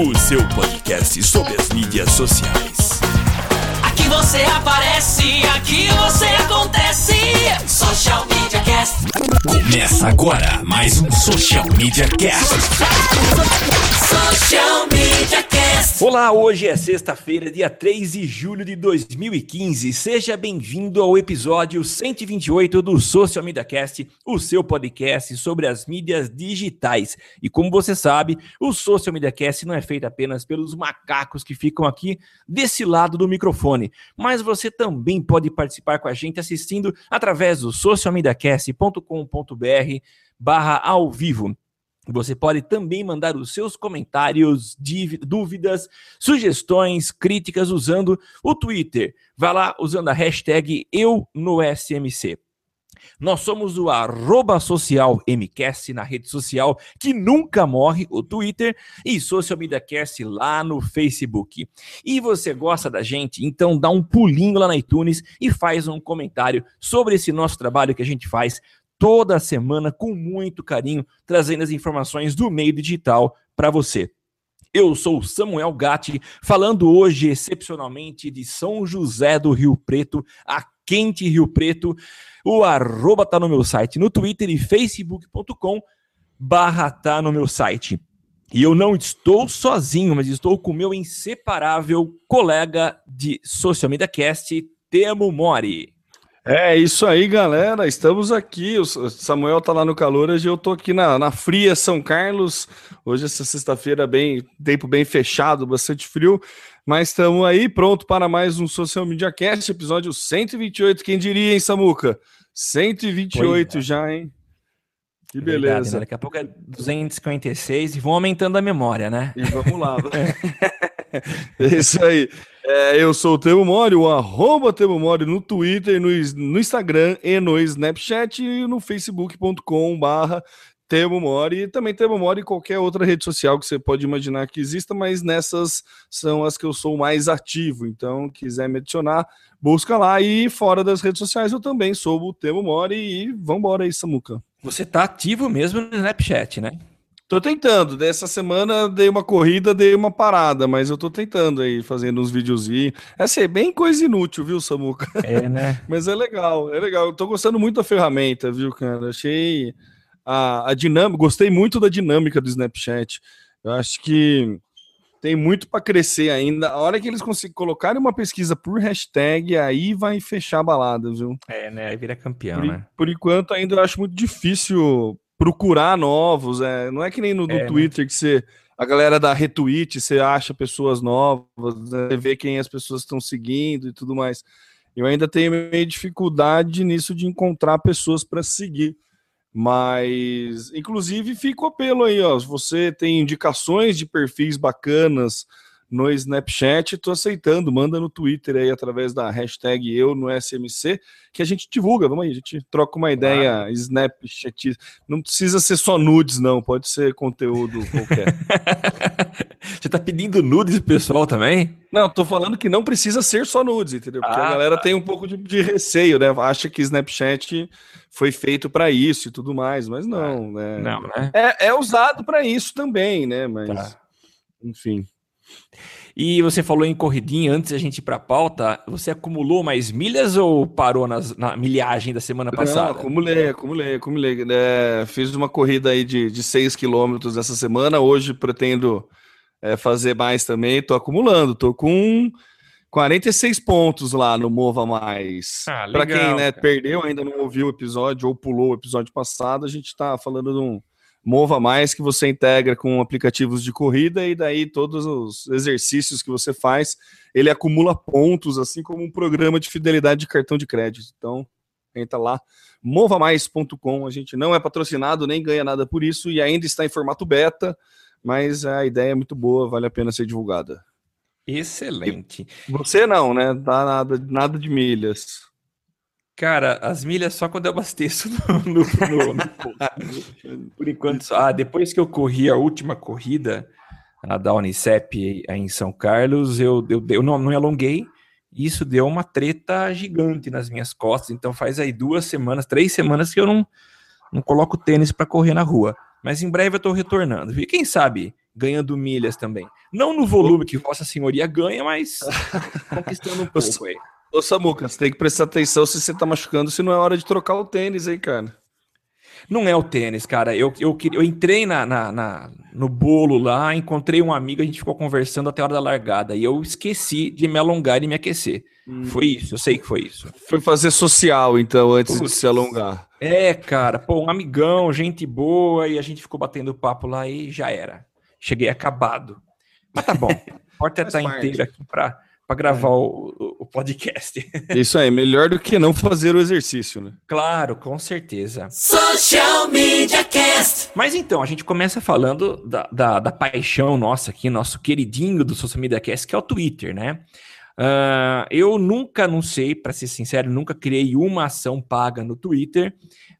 o seu podcast sobre as mídias sociais. Aqui você aparece, aqui você acontece. Social Media Cast. Começa agora mais um Social Media Cast. Social Media Cast. Olá, hoje é sexta-feira, dia 3 de julho de 2015. Seja bem-vindo ao episódio 128 do Social Media Cast, o seu podcast sobre as mídias digitais. E como você sabe, o Social Media Cast não é feito apenas pelos macacos que ficam aqui desse lado do microfone, mas você também pode participar com a gente assistindo através do socialmediacast.com.br barra ao vivo. Você pode também mandar os seus comentários, dúvidas, sugestões, críticas usando o Twitter. Vá lá usando a hashtag EuNoSMC. Nós somos o arroba social na rede social que nunca morre, o Twitter, e Social Media Cast lá no Facebook. E você gosta da gente? Então dá um pulinho lá na iTunes e faz um comentário sobre esse nosso trabalho que a gente faz toda semana com muito carinho, trazendo as informações do meio digital para você. Eu sou Samuel Gatti, falando hoje excepcionalmente de São José do Rio Preto, a quente Rio Preto. O arroba tá no meu site, no Twitter e facebook.com barra tá no meu site. E eu não estou sozinho, mas estou com o meu inseparável colega de Social Media Cast, Temo Mori. É isso aí, galera. Estamos aqui. O Samuel tá lá no calor, hoje eu tô aqui na, na fria São Carlos. Hoje, essa sexta-feira, bem tempo bem fechado, bastante frio. Mas estamos aí pronto para mais um Social Media Cast, episódio 128. Quem diria, hein, Samuca? 128 é. já, hein? Que beleza. É verdade, né? Daqui a pouco é 256 e vão aumentando a memória, né? E vamos lá. é isso aí. É, eu sou o Temo Mori, o arroba Temo Mori no Twitter, no, no Instagram e no Snapchat e no facebook.com barra Temo Mori. E também Temo Mori em qualquer outra rede social que você pode imaginar que exista, mas nessas são as que eu sou mais ativo. Então, quiser me adicionar, busca lá. E fora das redes sociais eu também sou o Temo Mori e vambora aí, Samuca. Você tá ativo mesmo no Snapchat, né? Tô tentando. Dessa semana dei uma corrida, dei uma parada, mas eu tô tentando aí, fazendo uns videozinhos. Essa é bem coisa inútil, viu, Samuca? É, né? mas é legal, é legal. Eu tô gostando muito da ferramenta, viu, cara? Achei a, a dinâmica, gostei muito da dinâmica do Snapchat. Eu acho que tem muito para crescer ainda. A hora que eles conseguirem colocarem uma pesquisa por hashtag, aí vai fechar a balada, viu? É, né? Aí vira campeão, por, né? Por enquanto, ainda eu acho muito difícil procurar novos. É, não é que nem no, é, né? Twitter né? que você. A galera dá retweet, você acha pessoas novas, né? vê quem as pessoas estão seguindo e tudo mais. Eu ainda tenho meio dificuldade nisso de encontrar pessoas para seguir. Mas, inclusive, fica o apelo aí, ó. Se você tem indicações de perfis bacanas no Snapchat, estou aceitando, manda no Twitter aí através da hashtag eu no SMC, que a gente divulga, vamos aí, a gente troca uma ideia claro. Snapchat. Não precisa ser só nudes, não, pode ser conteúdo qualquer. Você tá pedindo nudes pro pessoal também? Não, tô falando que não precisa ser só nudes, entendeu? Porque ah, a galera tá. tem um pouco de, de, receio, né? Acha que Snapchat foi feito para isso e tudo mais, mas não, ah, né? Não, né? É, é usado para isso também, né? Mas, tá. enfim. E você falou em corridinha antes da gente ir para a pauta. Você acumulou mais milhas ou parou nas, na milhagem da semana passada? Não, acumulei, acumulei, acumulei. É, fiz uma corrida aí de, de 6 quilômetros essa semana. Hoje pretendo é, fazer mais também. Estou acumulando, estou com 46 pontos lá no Mova Mais. Ah, para quem né, perdeu, ainda não ouviu o episódio ou pulou o episódio passado, a gente está falando de um Mova Mais que você integra com aplicativos de corrida e daí todos os exercícios que você faz, ele acumula pontos, assim como um programa de fidelidade de cartão de crédito. Então, entra lá, movamais.com. A gente não é patrocinado, nem ganha nada por isso e ainda está em formato beta, mas a ideia é muito boa, vale a pena ser divulgada. Excelente. Você não, né? Dá nada, nada de milhas. Cara, as milhas só quando eu abasteço no, no, no, no Por enquanto só. Ah, depois que eu corri a última corrida, a da Unicep em São Carlos, eu, eu, eu não, não alonguei. Isso deu uma treta gigante nas minhas costas. Então faz aí duas semanas, três semanas que eu não, não coloco tênis para correr na rua. Mas em breve eu estou retornando. E quem sabe ganhando milhas também. Não no volume que Vossa Senhoria ganha, mas conquistando um pouco aí. Ô Samuca, você tem que prestar atenção se você tá machucando, se não é hora de trocar o tênis aí, cara. Não é o tênis, cara. Eu, eu, eu entrei na, na, na, no bolo lá, encontrei um amigo, a gente ficou conversando até a hora da largada. E eu esqueci de me alongar e me aquecer. Hum. Foi isso, eu sei que foi isso. Foi fazer social, então, antes Putz. de se alongar. É, cara, pô, um amigão, gente boa, e a gente ficou batendo papo lá e já era. Cheguei acabado. Mas tá bom. Importa é estar inteiro aqui pra para gravar é. o, o, podcast. Isso aí, melhor do que não fazer o exercício, né? Claro, com certeza. Social Media Cast. Mas então, a gente começa falando da, da, da paixão nossa aqui, nosso queridinho do Social Media Cast, que é o Twitter, né? Uh, eu nunca, sei, para ser sincero, nunca criei uma ação paga no Twitter,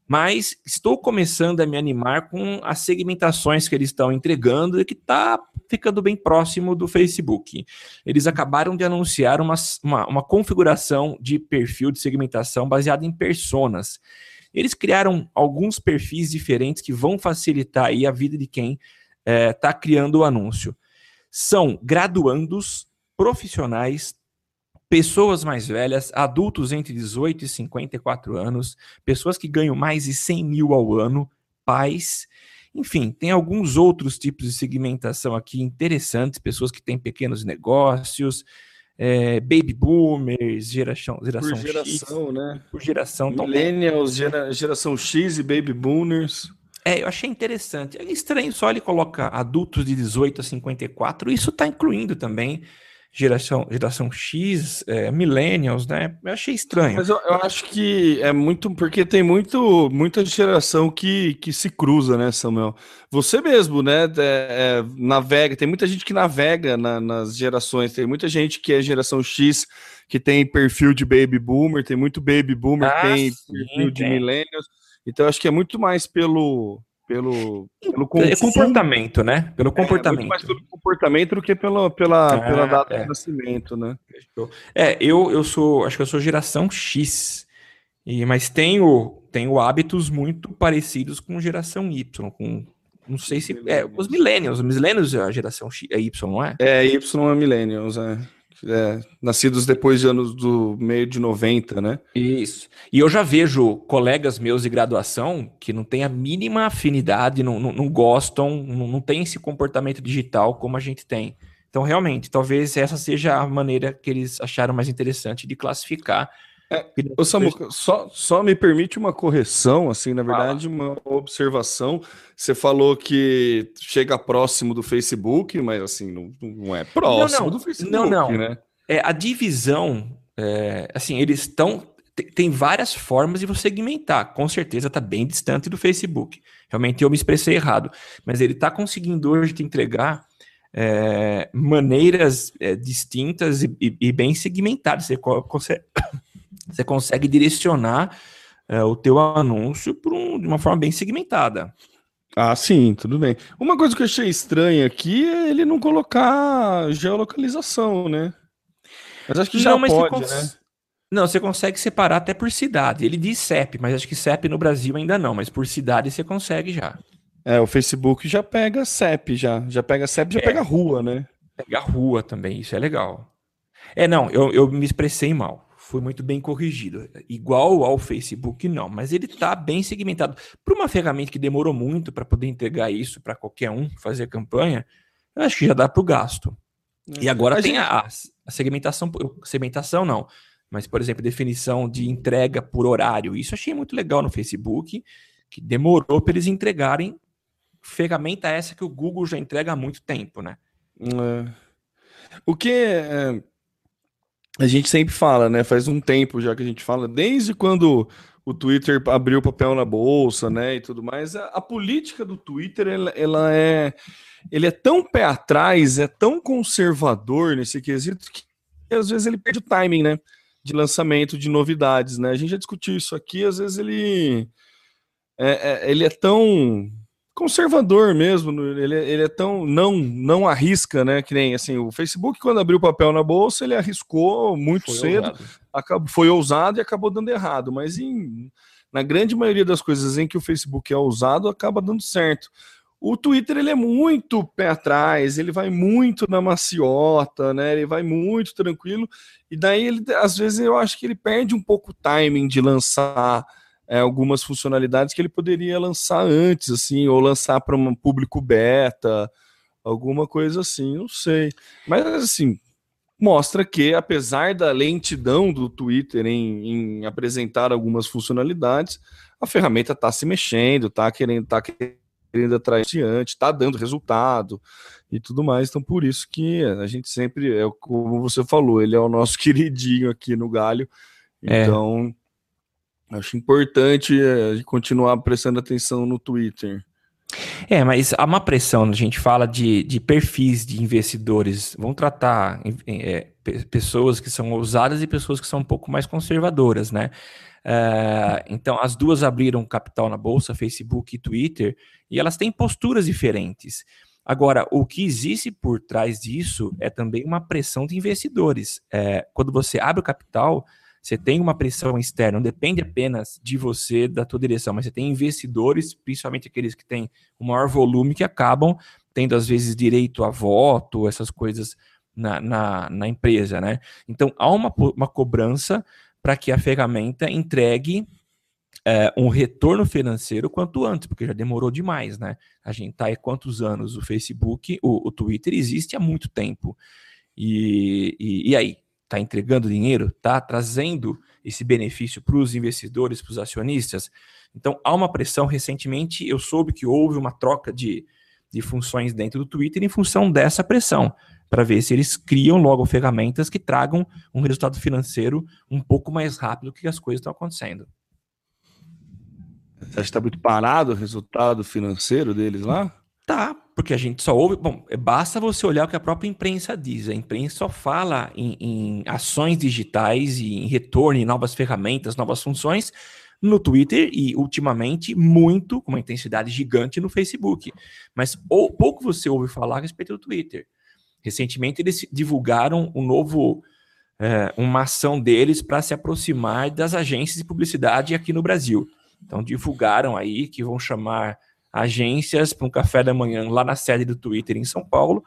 mas estou começando a me animar com as segmentações que eles estão entregando e que está ficando bem próximo do Facebook. Eles acabaram de anunciar uma, uma, uma configuração de perfil de segmentação baseada em personas. Eles criaram alguns perfis diferentes que vão facilitar a vida de quem está eh, é, criando o anúncio. São graduandos, profissionais, pessoas mais velhas, adultos entre 18 e 54 anos, pessoas que ganham mais de 100 mil ao ano, pais enfim, tem alguns outros tipos de segmentação aqui interessantes, pessoas que têm pequenos negócios, é, baby boomers, geração, geração Por geração, X, né? Por geração. Millennials, gera, geração X e baby boomers. É, eu achei interessante. É estranho só ele coloca adultos de 18 a 54, isso está incluindo também geração, geração X, é, millennials, né? Eu achei estranho. Mas eu, eu, acho que é muito porque tem muito muita geração que, que se cruza, né, Samuel? Você mesmo, né? É, é, navega, tem muita gente que navega na, nas gerações, tem muita gente que é geração X que tem perfil de baby boomer, tem muito baby boomer, ah, tem sim, perfil de millennials. Então acho que é muito mais pelo pelo, pelo é comportamento, né? Pelo comportamento. É, mais pelo comportamento do que pela, pela, ah, pela data é. de nascimento, né? É, eu, eu sou, acho que eu sou geração X, e, mas tenho, tenho hábitos muito parecidos com geração Y, com não sei se. É, os millennials. Os millennials é a geração X, é Y, não é? É, Y é millennials, é é, nascidos depois de anos do meio de 90, né? Isso. E eu já vejo colegas meus de graduação que não têm a mínima afinidade, não, não, não gostam, não, não têm esse comportamento digital como a gente tem. Então, realmente, talvez essa seja a maneira que eles acharam mais interessante de classificar. É, ô Samuca, só, só me permite uma correção, assim, na verdade, uma observação. Você falou que chega próximo do Facebook, mas assim, não, não é próximo não, não. do Facebook, não, não. né? É, a divisão, é, assim, eles estão. Tem várias formas de você segmentar. Com certeza está bem distante do Facebook. Realmente eu me expressei errado. Mas ele está conseguindo hoje te entregar é, maneiras é, distintas e, e, e, bem segmentadas. Você consegue, você consegue direcionar é, o teu anúncio um, de uma forma bem segmentada. Ah, sim, tudo bem. Uma coisa que eu achei estranha aqui é ele não colocar geolocalização, né? Mas acho que já não, pode, né? Não, você consegue separar até por cidade. Ele diz CEP, mas acho que CEP no Brasil ainda não, mas por cidade você consegue já. É, o Facebook já pega CEP, já. Já pega CEP, já é, pega rua, né? Pega rua também, isso é legal. É, não, eu, eu me expressei mal foi muito bem corrigido. Igual ao Facebook, não, mas ele está bem segmentado. Para uma ferramenta que demorou muito para poder entregar isso para qualquer um fazer campanha, eu acho que já dá para o gasto. É. E agora tem a, a, segmentação, segmentação não, mas, por exemplo, definição de entrega por horário. Isso achei muito legal no Facebook, que demorou para eles entregarem ferramenta essa que o Google já entrega há muito tempo, né? É. O que é, a gente sempre fala, né? Faz um tempo já que a gente fala, desde quando o Twitter abriu papel na bolsa, né, e tudo mais. A, a política do Twitter, ela, ela, é, ele é tão pé atrás, é tão conservador nesse quesito que às vezes ele perde o timing, né, de lançamento de novidades, né. A gente já discutiu isso aqui, às vezes ele é, é ele é tão conservador mesmo, ele, ele é tão não não arrisca, né? Que nem assim, o Facebook quando abriu o papel na bolsa, ele arriscou muito foi cedo, ousado. Acabou, foi ousado e acabou dando errado, mas em, na grande maioria das coisas em que o Facebook é ousado, acaba dando certo. O Twitter ele é muito pé atrás, ele vai muito na maciota, né? Ele vai muito tranquilo e daí ele às vezes eu acho que ele perde um pouco o timing de lançar é, algumas funcionalidades que ele poderia lançar antes, assim, ou lançar para um público beta, alguma coisa assim, não sei. Mas assim, mostra que, apesar da lentidão do Twitter em, em apresentar algumas funcionalidades, a ferramenta está se mexendo, está querendo, tá querendo atrair diante, está dando resultado e tudo mais. Então, por isso que a gente sempre, é como você falou, ele é o nosso queridinho aqui no Galho. É. Então. Acho importante é, continuar prestando atenção no Twitter. É, mas há uma pressão, a gente fala de, de perfis de investidores. Vamos tratar é, pessoas que são ousadas e pessoas que são um pouco mais conservadoras, né? É, então, as duas abriram capital na bolsa, Facebook e Twitter, e elas têm posturas diferentes. Agora, o que existe por trás disso é também uma pressão de investidores. É, quando você abre o capital, você tem uma pressão externa, não depende apenas de você, da tua direção, mas você tem investidores, principalmente aqueles que têm um maior volume, que acabam tendo, às vezes, direito a voto, essas coisas na, na, na empresa, né? Então, há uma, uma cobrança para que a ferramenta entregue é, um retorno financeiro quanto antes, porque já demorou demais, né? A gente tá aí quantos anos? O Facebook, o, o Twitter existe há muito tempo. E, e, e aí? Está entregando dinheiro, está trazendo esse benefício para os investidores, para os acionistas. Então, há uma pressão. Recentemente, eu soube que houve uma troca de, de funções dentro do Twitter em função dessa pressão, para ver se eles criam logo ferramentas que tragam um resultado financeiro um pouco mais rápido que as coisas estão acontecendo. Você acha que está muito parado o resultado financeiro deles lá? Tá, porque a gente só ouve. Bom, basta você olhar o que a própria imprensa diz. A imprensa só fala em, em ações digitais e em retorno, em novas ferramentas, novas funções no Twitter e, ultimamente, muito, com uma intensidade gigante no Facebook. Mas ou, pouco você ouve falar a respeito do Twitter. Recentemente, eles divulgaram um novo. É, uma ação deles para se aproximar das agências de publicidade aqui no Brasil. Então, divulgaram aí que vão chamar agências para um café da manhã lá na sede do Twitter em São Paulo,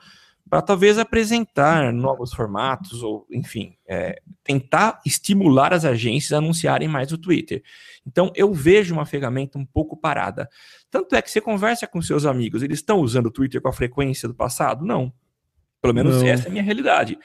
para talvez apresentar novos formatos ou, enfim, é, tentar estimular as agências a anunciarem mais o Twitter. Então, eu vejo uma ferramenta um pouco parada. Tanto é que você conversa com seus amigos, eles estão usando o Twitter com a frequência do passado? Não. Pelo menos Não. essa é a minha realidade.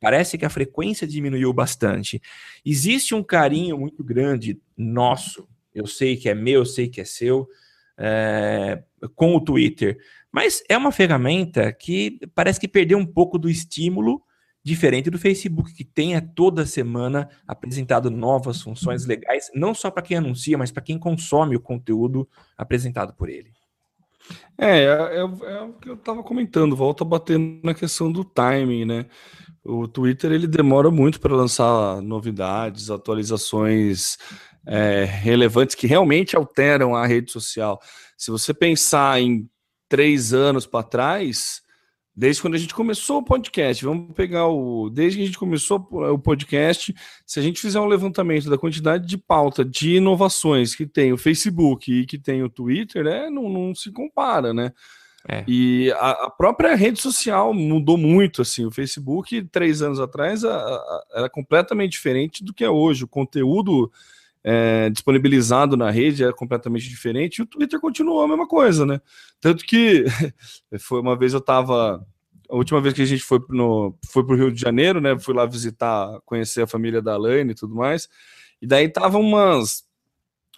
Parece que a frequência diminuiu bastante. Existe um carinho muito grande nosso. Eu sei que é meu, eu sei que é seu é, com o Twitter. Mas é uma ferramenta que parece que perdeu um pouco do estímulo, diferente do Facebook, que tem toda semana apresentado novas funções legais, não só para quem anuncia, mas para quem consome o conteúdo apresentado por ele. É, é, é, é o que eu estava comentando, volta batendo na questão do timing, né? O Twitter ele demora muito para lançar novidades, atualizações é, relevantes que realmente alteram a rede social. Se você pensar em três anos para trás, desde quando a gente começou o podcast, vamos pegar o. Desde que a gente começou o podcast, se a gente fizer um levantamento da quantidade de pauta de inovações que tem o Facebook e que tem o Twitter, né, não, não se compara, né? É. E a, a, própria rede social mudou muito, assim, o Facebook, três anos atrás, a, a, era completamente diferente do que é hoje. O conteúdo é, disponibilizado na rede é completamente diferente, e o Twitter continuou a mesma coisa, né? Tanto que foi uma vez eu estava. A última vez que a gente foi no, foi pro Rio de Janeiro, né? Fui lá visitar, conhecer a família da Alaine e tudo mais. E daí tava umas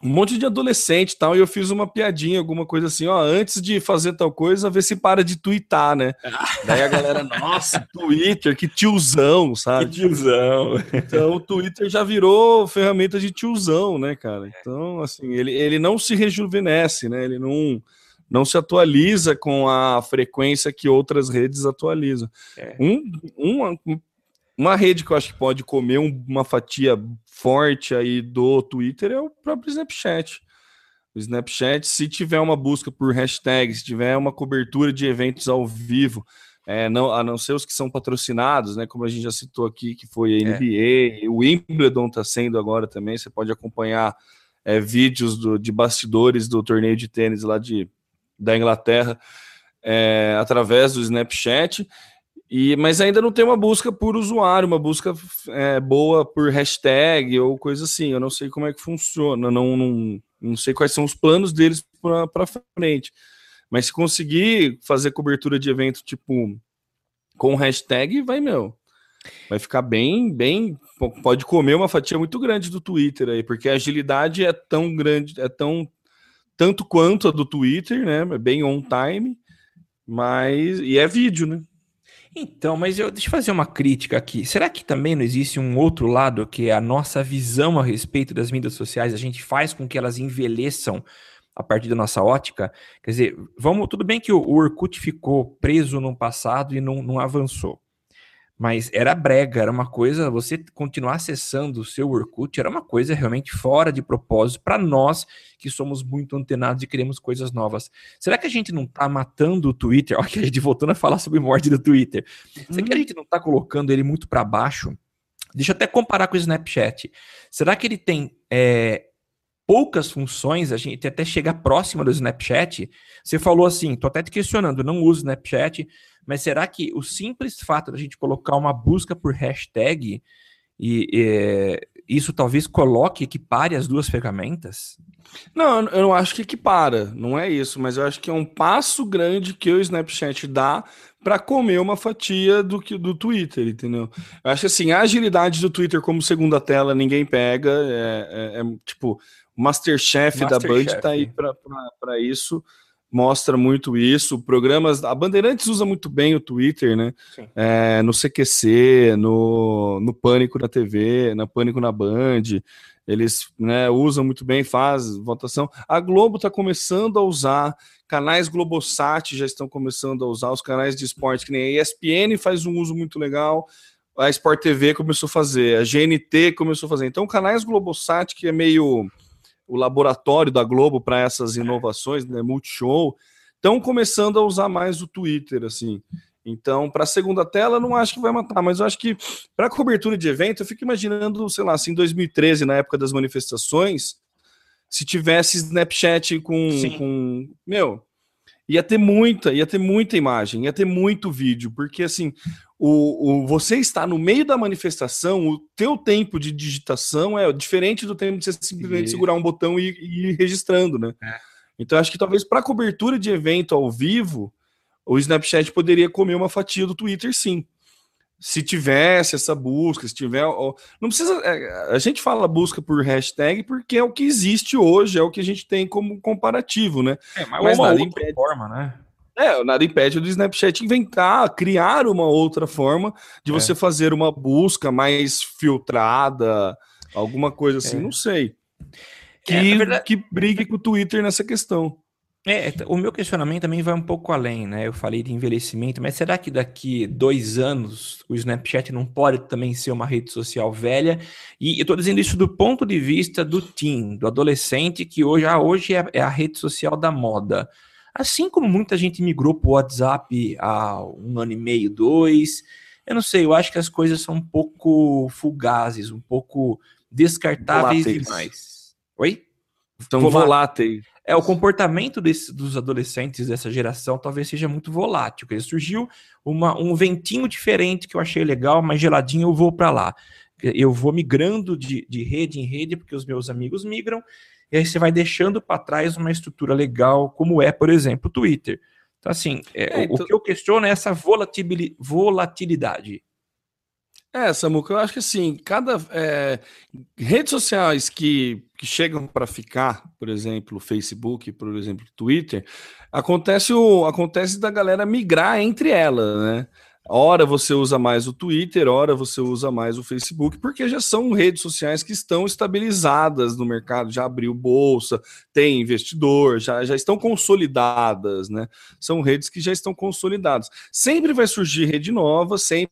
um monte de adolescente e tal, e eu fiz uma piadinha, alguma coisa assim, ó, antes de fazer tal coisa, vê se para de twittar, né? Daí a galera, nossa, Twitter, que tiozão, sabe? Que tiozão. Então o Twitter já virou ferramenta de tiozão, né, cara? Então, assim, ele, ele não se rejuvenesce, né? Ele não, não se atualiza com a frequência que outras redes atualizam. É. Um, um, uma rede que eu acho que pode comer uma fatia forte aí do Twitter é o próprio Snapchat. O Snapchat, se tiver uma busca por hashtag, se tiver uma cobertura de eventos ao vivo, é, não, a não ser os que são patrocinados, né? Como a gente já citou aqui, que foi a NBA, é. o Wimbledon está sendo agora também. Você pode acompanhar é, vídeos do, de bastidores do torneio de tênis lá de, da Inglaterra é, através do Snapchat. E, mas ainda não tem uma busca por usuário, uma busca é, boa por hashtag ou coisa assim. Eu não sei como é que funciona, não, não, não sei quais são os planos deles para frente. Mas se conseguir fazer cobertura de evento tipo com hashtag, vai, meu. Vai ficar bem, bem. Pode comer uma fatia muito grande do Twitter aí, porque a agilidade é tão grande, é tão. Tanto quanto a do Twitter, né? É bem on time, mas. E é vídeo, né? Então, mas eu, deixa eu fazer uma crítica aqui. Será que também não existe um outro lado que é a nossa visão a respeito das mídias sociais? A gente faz com que elas envelheçam a partir da nossa ótica? Quer dizer, vamos, tudo bem que o, o Orkut ficou preso no passado e não, não avançou. Mas era brega, era uma coisa, você continuar acessando o seu Orkut era uma coisa realmente fora de propósito para nós que somos muito antenados e queremos coisas novas. Será que a gente não está matando o Twitter? Olha que a gente voltando a falar sobre morte do Twitter. Uhum. Será que a uhum. gente não está colocando ele muito para baixo? Deixa eu até comparar com o Snapchat. Será que ele tem é, poucas funções, a gente até chega próxima do Snapchat? Você falou assim, tô até te questionando, não uso Snapchat, mas será que o simples fato da gente colocar uma busca por hashtag e, e isso talvez coloque, equipare as duas ferramentas? Não, eu não acho que equipara, não é isso, mas eu acho que é um passo grande que o Snapchat dá para comer uma fatia do que do Twitter, entendeu? Eu acho assim, a agilidade do Twitter como segunda tela ninguém pega, é, é, é tipo, o Masterchef, Master da Band está aí para isso mostra muito isso. Programas. A Bandeirantes usa muito bem o Twitter, né? É, no CQC, no, no Pânico na TV, na Pânico na Band. Eles né, usam muito bem, faz votação. A Globo está começando a usar, canais Globosat já estão começando a usar, os canais de esporte, que nem a ESPN faz um uso muito legal, a Sport TV começou a fazer, a GNT começou a fazer. Então, canais Globosat, que é meio o laboratório da Globo para essas inovações, né, Multishow, estão começando a usar mais o Twitter, assim. Então, para a segunda tela, não acho que vai matar, mas eu acho que para cobertura de evento, eu fico imaginando, sei lá, assim, em 2013, na época das manifestações, se tivesse Snapchat com, com meu, ia ter muita, ia ter muita imagem, ia ter muito vídeo, porque assim, o, o, você está no meio da manifestação, o teu tempo de digitação é diferente do tempo de você simplesmente e... segurar um botão e, e ir registrando, né? É. Então acho que talvez para cobertura de evento ao vivo, o Snapchat poderia comer uma fatia do Twitter, sim. Se tivesse essa busca, se tiver. Não precisa. É, a gente fala busca por hashtag porque é o que existe hoje, é o que a gente tem como comparativo, né? É, mas, mas nada impede. Forma, né? É, nada impede do Snapchat inventar, criar uma outra forma de é. você fazer uma busca mais filtrada, alguma coisa assim, é. não sei. Que, é, verdade... que brigue com o Twitter nessa questão. É, o meu questionamento também vai um pouco além, né? Eu falei de envelhecimento, mas será que daqui dois anos o Snapchat não pode também ser uma rede social velha? E eu estou dizendo isso do ponto de vista do teen, do adolescente, que hoje, ah, hoje é, é a rede social da moda. Assim como muita gente migrou para o WhatsApp há um ano e meio, dois. Eu não sei, eu acho que as coisas são um pouco fugazes, um pouco descartáveis voláteis. demais. Oi? São voláteis. É, o comportamento desse, dos adolescentes dessa geração talvez seja muito volátil. Porque surgiu uma, um ventinho diferente que eu achei legal, mais geladinho, eu vou para lá. Eu vou migrando de, de rede em rede, porque os meus amigos migram, e aí você vai deixando para trás uma estrutura legal, como é, por exemplo, o Twitter. Então, assim, é, é, então... o que eu questiono é essa volatilidade. É, Samuca, eu acho que assim, cada é, redes sociais que, que chegam para ficar, por exemplo, Facebook, por exemplo, Twitter, acontece o acontece da galera migrar entre elas, né? Ora você usa mais o Twitter, ora você usa mais o Facebook, porque já são redes sociais que estão estabilizadas no mercado, já abriu bolsa, tem investidor, já, já estão consolidadas, né? São redes que já estão consolidadas. Sempre vai surgir rede nova, sempre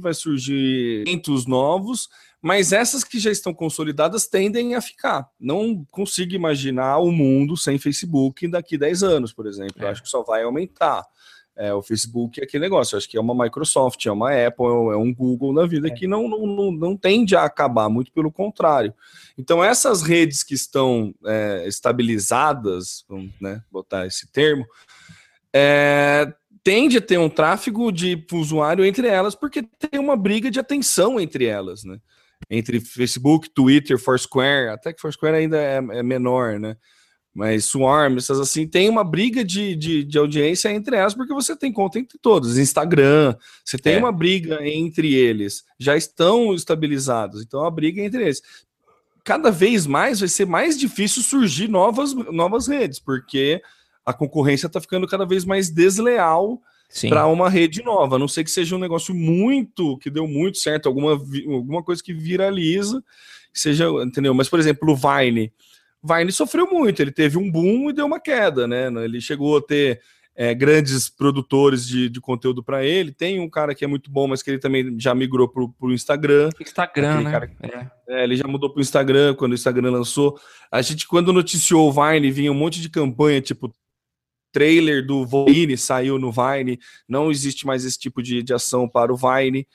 vai surgir eventos novos, mas essas que já estão consolidadas tendem a ficar. Não consigo imaginar o mundo sem Facebook daqui 10 anos, por exemplo. É. acho que só vai aumentar. É, o Facebook é aquele negócio, acho que é uma Microsoft, é uma Apple, é um Google na vida é. que não, não, não, não, tende a acabar, muito pelo contrário. Então, essas redes que estão é, estabilizadas, vamos né, botar esse termo, é, tende a ter um tráfego de usuário entre elas, porque tem uma briga de atenção entre elas, né? Entre Facebook, Twitter, Foursquare, até que Foursquare ainda é, é menor, né? Mas Swarm, essas assim, tem uma briga de, de, de, audiência entre elas, porque você tem conta entre todos. Instagram, você tem é. uma briga entre eles, já estão estabilizados, então a briga é entre eles. Cada vez mais vai ser mais difícil surgir novas, novas redes, porque a concorrência está ficando cada vez mais desleal para uma rede nova. A não sei que seja um negócio muito, que deu muito certo, alguma, alguma coisa que viraliza, que seja, entendeu? Mas, por exemplo, o Vine. Vine sofreu muito, ele teve um boom e deu uma queda, né? Ele chegou a ter é, grandes produtores de, de conteúdo para ele. Tem um cara que é muito bom, mas que ele também já migrou para o Instagram. Instagram, né? Cara, é. É, ele já mudou para o Instagram quando o Instagram lançou. A gente, quando noticiou o Vine, vinha um monte de campanha, tipo trailer do Vine saiu no Vine, não existe mais esse tipo de, de ação para o Vine.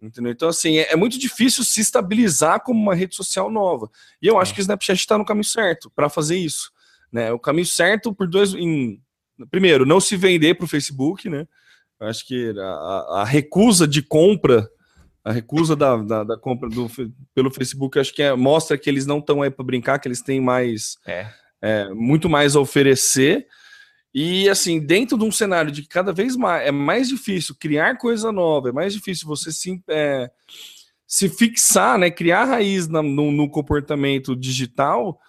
Entendeu? Então, assim, é, é, muito difícil se estabilizar como uma rede social nova. E eu acho é. que o Snapchat está no caminho certo para fazer isso. Né? O caminho certo por dois. Em, primeiro, não se vender para o Facebook, né? Eu acho que a, a, recusa de compra, a recusa da, da, da compra do, pelo Facebook, acho que é, mostra que eles não estão aí para brincar, que eles têm mais. É. É, muito mais a oferecer e assim, dentro de um cenário de que cada vez mais é mais difícil criar coisa nova, é mais difícil você se, é, se fixar, né, criar raiz na, no, no, comportamento digital,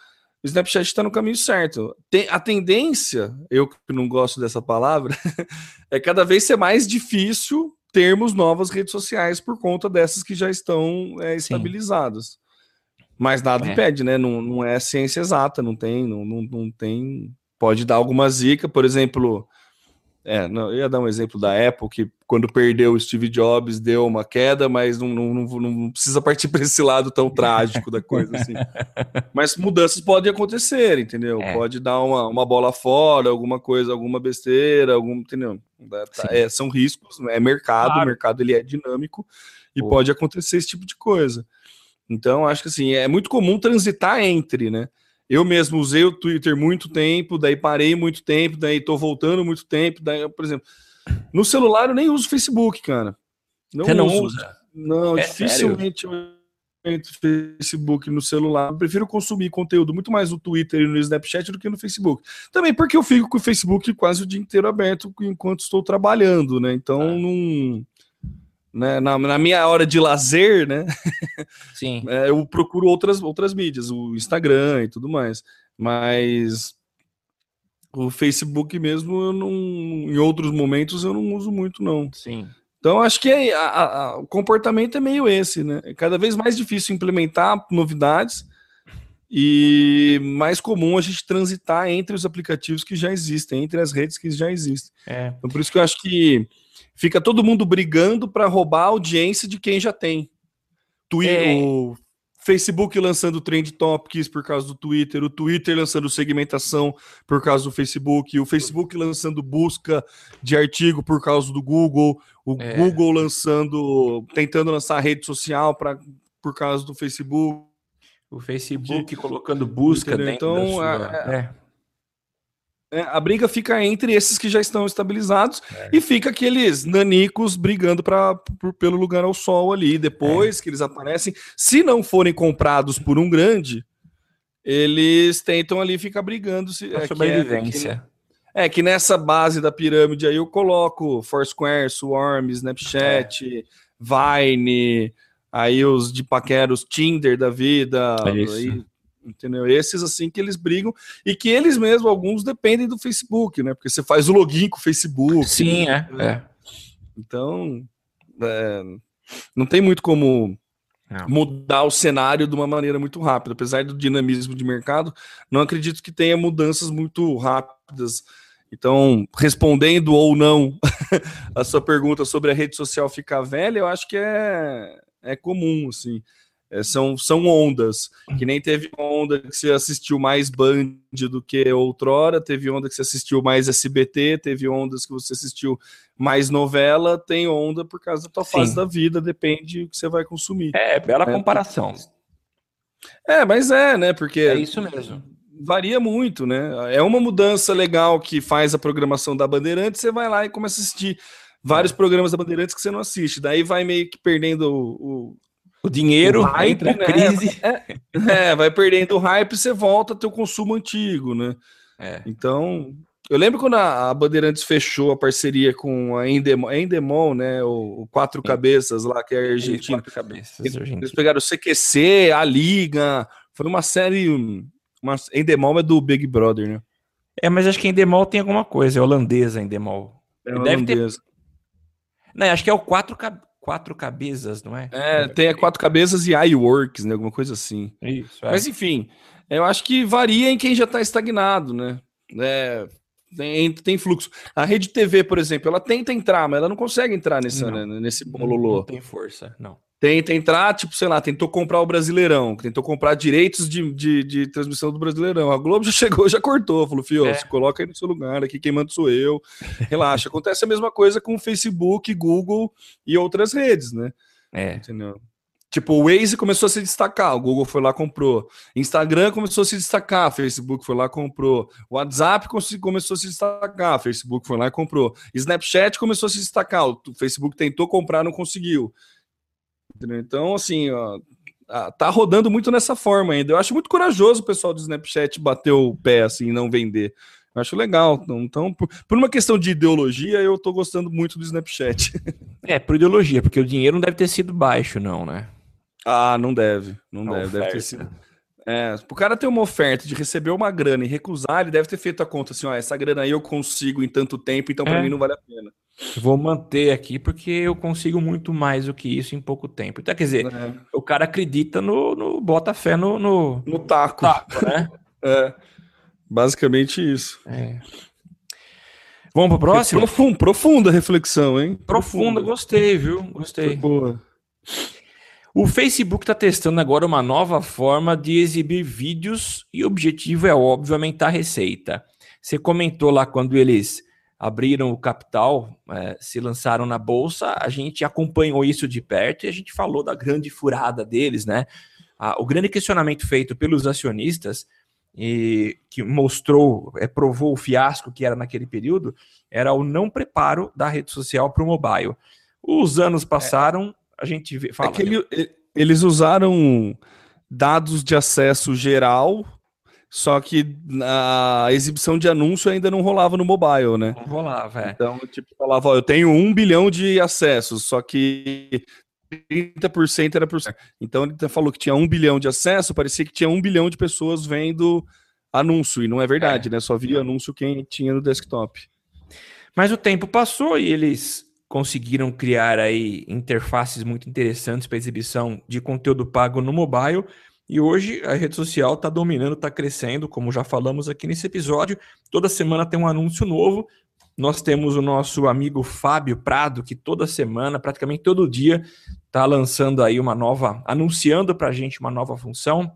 o Snapchat está no caminho certo. Tem, a tendência, eu que não gosto dessa palavra, é cada vez ser mais difícil termos novas redes sociais por conta dessas que já estão é, estabilizadas. Mas nada é. impede, né? Não, não é ciência exata, não tem, não, não, não tem pode dar alguma zica, por exemplo, é, não, eu ia dar um exemplo da Apple, que quando perdeu o Steve Jobs deu uma queda, mas não, não, não, não precisa partir para esse lado tão trágico da coisa assim. Mas mudanças podem acontecer, entendeu? É. Pode dar uma, uma bola fora, alguma coisa, alguma besteira, algum, entendeu? Tá, é, são riscos, é mercado, claro. o mercado ele é dinâmico e Pô. pode acontecer esse tipo de coisa. Então, acho que assim, é muito comum transitar entre, né? Eu mesmo usei o Twitter muito tempo, daí parei muito tempo, daí tô voltando muito tempo, daí, por exemplo, no celular eu nem uso Facebook, cara. Não Você não uso. usa? Não, é dificilmente sério? eu entro no Facebook no celular. Eu prefiro consumir conteúdo muito mais no Twitter e no Snapchat do que no Facebook. Também porque eu fico com o Facebook quase o dia inteiro aberto enquanto estou trabalhando, né? Então ah. não né, na, na, minha hora de lazer, né? Sim. É, eu procuro outras, outras mídias, o Instagram e tudo mais. Mas o Facebook mesmo, eu não, em outros momentos, eu não uso muito, não. Sim. Então, acho que é, a, a, o comportamento é meio esse, né? É cada vez mais difícil implementar novidades e mais comum a gente transitar entre os aplicativos que já existem, entre as redes que já existem. É. Então, por isso que eu acho que fica todo mundo brigando para roubar a audiência de quem já tem. Twitter, é. O Facebook lançando Trend Topics por causa do Twitter, o Twitter lançando segmentação por causa do Facebook, o Facebook lançando busca de artigo por causa do Google, o é. Google lançando, tentando lançar rede social para por causa do Facebook. O Facebook colocando busca dentro então, sua... é, é. É, a briga fica entre esses que já estão estabilizados é. e fica aqueles nanicos brigando pra, por, pelo lugar ao sol ali. Depois é. que eles aparecem, se não forem comprados por um grande, eles tentam ali ficar brigando. Se, a é, sobrevivência. É que nessa base da pirâmide aí eu coloco Foursquare, Swarm, Snapchat, é. Vine, aí os de paqueros Tinder da vida, é aí, entendeu? Esses assim que eles brigam e que eles mesmos, alguns dependem do Facebook, né? Porque você faz o login com o Facebook. Sim, né? é, é. Então, é, não tem muito como não. mudar o cenário de uma maneira muito rápida. Apesar do dinamismo de mercado, não acredito que tenha mudanças muito rápidas. Então, respondendo ou não a sua pergunta sobre a rede social ficar velha, eu acho que é, é comum, assim. É, são, são ondas, que nem teve onda que você assistiu mais Band do que outrora, teve onda que você assistiu mais SBT, teve ondas que você assistiu mais novela, tem onda por causa da tua Sim. fase da vida, depende do que você vai consumir. É, bela é, comparação. É, mas é, né, porque... É isso mesmo. Varia muito, né? É uma mudança legal que faz a programação da Bandeirantes, você vai lá e começa a assistir vários é. programas da Bandeirantes que você não assiste, daí vai meio que perdendo o, o dinheiro, o hype, né? crise. É, é, vai perdendo o hype você volta a ter o consumo antigo, né? É. Então, eu lembro quando a, Bandeirantes fechou a parceria com a Endemol, Endemol né? O, o Quatro Cabeças lá, que é argentino. Quatro Cabeças, eles, eles pegaram o CQC, a Liga, foi uma série. Uma, Endemol é do Big Brother, né? É, mas acho que Endemol tem alguma coisa, é holandesa Endemol. É Deve ter. Não, acho que é o Quatro Cabeças quatro cabeças, não é? É, tem quatro cabeças e iWorks, né? Alguma coisa assim. Isso. É. Mas enfim, eu acho que varia em quem já está estagnado, né? É, tem, tem fluxo. A rede TV, por exemplo, ela tenta entrar, mas ela não consegue entrar nessa, né, nesse bololô. Não tem força, não. Tenta entrar, tipo, sei lá, tentou comprar o Brasileirão, tentou comprar direitos de, de, de transmissão do Brasileirão. A Globo já chegou, já cortou, falou, fio, é. se coloca aí no seu lugar, aqui quem manda sou eu. Relaxa. Acontece a mesma coisa com o Facebook, Google e outras redes, né? É. Entendeu? Tipo, o Waze começou a se destacar, o Google foi lá comprou. Instagram começou a se destacar, Facebook foi lá comprou. WhatsApp começou a se destacar, Facebook foi lá e comprou. Snapchat começou a se destacar, o Facebook tentou comprar, não conseguiu. Então, assim, ó, tá rodando muito nessa forma ainda. Eu acho muito corajoso o pessoal do Snapchat bater o pé assim e não vender. Eu acho legal. Então, por, por, uma questão de ideologia, eu tô gostando muito do Snapchat. É, por ideologia, porque o dinheiro não deve ter sido baixo, não, né? Ah, não deve. Não a deve. Oferta. Deve ter sido. É, o cara ter uma oferta de receber uma grana e recusar, ele deve ter feito a conta assim, ó, essa grana aí eu consigo em tanto tempo, então para é. mim não vale a pena. Vou manter aqui porque eu consigo muito mais do que isso em pouco tempo. Então, quer dizer, é. o cara acredita no, no bota fé no, no, no taco. taco né? é. Basicamente isso. É. Vamos pro próximo? Profunda, profunda reflexão, hein? Profunda, gostei, viu? Gostei. Foi boa. O Facebook está testando agora uma nova forma de exibir vídeos e o objetivo é óbvio aumentar a receita. Você comentou lá quando eles abriram o capital, é, se lançaram na bolsa, a gente acompanhou isso de perto e a gente falou da grande furada deles, né? o grande questionamento feito pelos acionistas e que mostrou, é, provou o fiasco que era naquele período, era o não preparo da rede social para o mobile. Os anos passaram, a gente vê, fala. É que ele, eles usaram dados de acesso geral, só que a exibição de anúncio ainda não rolava no mobile, né? Não rolava, é. Então, tipo, falava, ó, eu tenho um bilhão de acessos, só que 30% era por Então ele falou que tinha um bilhão de acesso, parecia que tinha um bilhão de pessoas vendo anúncio, e não é verdade, é. né? Só via anúncio quem tinha no desktop. Mas o tempo passou e eles conseguiram criar aí interfaces muito interessantes para exibição de conteúdo pago no mobile. E hoje a rede social está dominando, está crescendo, como já falamos aqui nesse episódio. Toda semana tem um anúncio novo. Nós temos o nosso amigo Fábio Prado, que toda semana, praticamente todo dia, está lançando aí uma nova, anunciando para a gente uma nova função.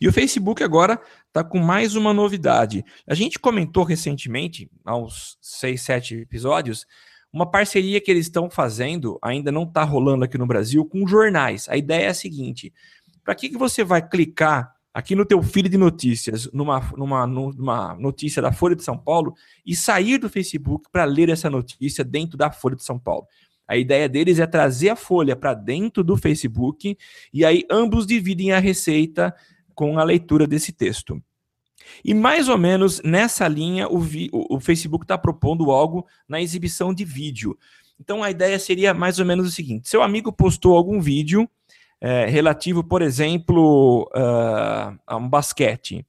E o Facebook agora está com mais uma novidade. A gente comentou recentemente, há uns seis, sete episódios, uma parceria que eles estão fazendo, ainda não está rolando aqui no Brasil, com jornais. A ideia é a seguinte: para que, que você vai clicar aqui no teu feed de notícias, numa, numa, numa notícia da Folha de São Paulo, e sair do Facebook para ler essa notícia dentro da Folha de São Paulo? A ideia deles é trazer a Folha para dentro do Facebook e aí ambos dividem a receita com a leitura desse texto. E mais ou menos nessa linha, o, vi, o, o Facebook está propondo algo na exibição de vídeo. Então a ideia seria mais ou menos o seguinte: seu amigo postou algum vídeo é, relativo, por exemplo, uh, a um basquete.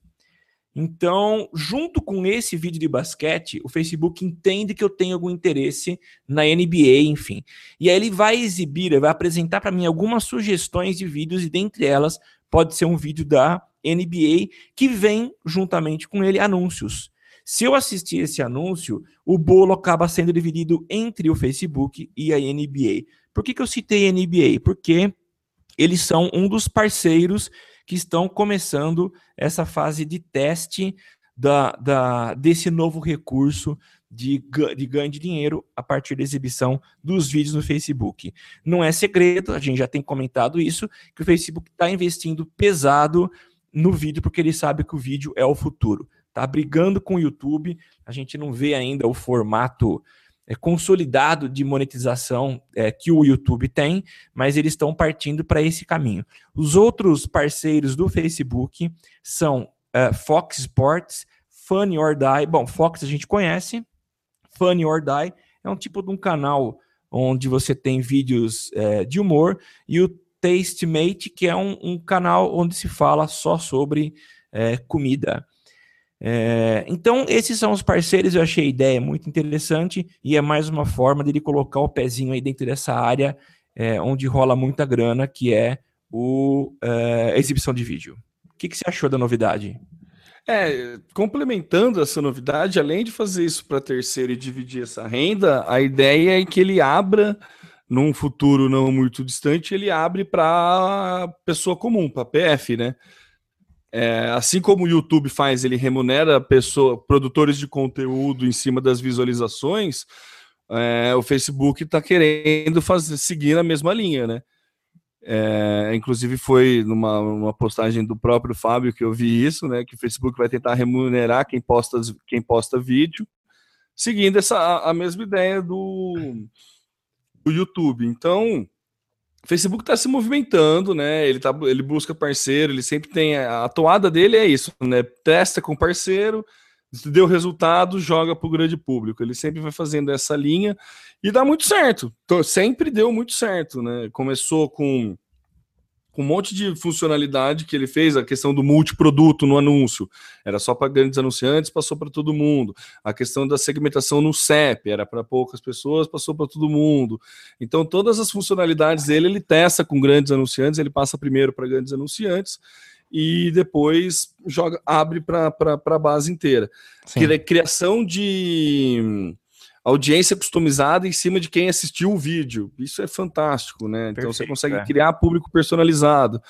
Então, junto com esse vídeo de basquete, o Facebook entende que eu tenho algum interesse na NBA, enfim. E aí ele vai exibir, ele vai apresentar para mim algumas sugestões de vídeos, e dentre elas pode ser um vídeo da NBA que vem juntamente com ele anúncios. Se eu assistir esse anúncio, o bolo acaba sendo dividido entre o Facebook e a NBA. Por que, que eu citei NBA? Porque eles são um dos parceiros que estão começando essa fase de teste da, da, desse novo recurso de, de ganho de dinheiro a partir da exibição dos vídeos no Facebook. Não é segredo, a gente já tem comentado isso, que o Facebook está investindo pesado no vídeo, porque ele sabe que o vídeo é o futuro. Está brigando com o YouTube, a gente não vê ainda o formato consolidado de monetização é, que o YouTube tem, mas eles estão partindo para esse caminho. Os outros parceiros do Facebook são é, Fox Sports, Funny or Die. Bom, Fox a gente conhece, Funny or Die é um tipo de um canal onde você tem vídeos é, de humor, e o Tastemate, que é um, um canal onde se fala só sobre é, comida. É, então, esses são os parceiros. Eu achei a ideia muito interessante e é mais uma forma dele colocar o pezinho aí dentro dessa área é, onde rola muita grana, que é o, é, a exibição de vídeo. O que, que você achou da novidade? É, complementando essa novidade, além de fazer isso para terceiro e dividir essa renda, a ideia é que ele abra, num futuro não muito distante, ele abre para pessoa comum, para PF, né? É, assim como o YouTube faz, ele remunera pessoa, produtores de conteúdo em cima das visualizações, é, o Facebook está querendo fazer, seguir a mesma linha, né? É, inclusive foi numa, numa, postagem do próprio Fábio que eu vi isso, né? Que o Facebook vai tentar remunerar quem posta, quem posta vídeo, seguindo essa a, a mesma ideia do, do YouTube. Então, o Facebook está se movimentando, né? Ele, tá, ele busca parceiro, ele sempre tem. A toada dele é isso, né? Testa com parceiro, deu resultado, joga para o grande público. Ele sempre vai fazendo essa linha e dá muito certo. Sempre deu muito certo, né? Começou com com um monte de funcionalidade que ele fez, a questão do multiproduto no anúncio, era só para grandes anunciantes, passou para todo mundo. A questão da segmentação no CEP, era para poucas pessoas, passou para todo mundo. Então, todas as funcionalidades dele, ele testa com grandes anunciantes, ele passa primeiro para grandes anunciantes e depois joga, abre para a base inteira. Sim. Criação de audiência customizada em cima de quem assistiu o vídeo. Isso é fantástico, né? Perfeito, então você consegue é. criar público personalizado.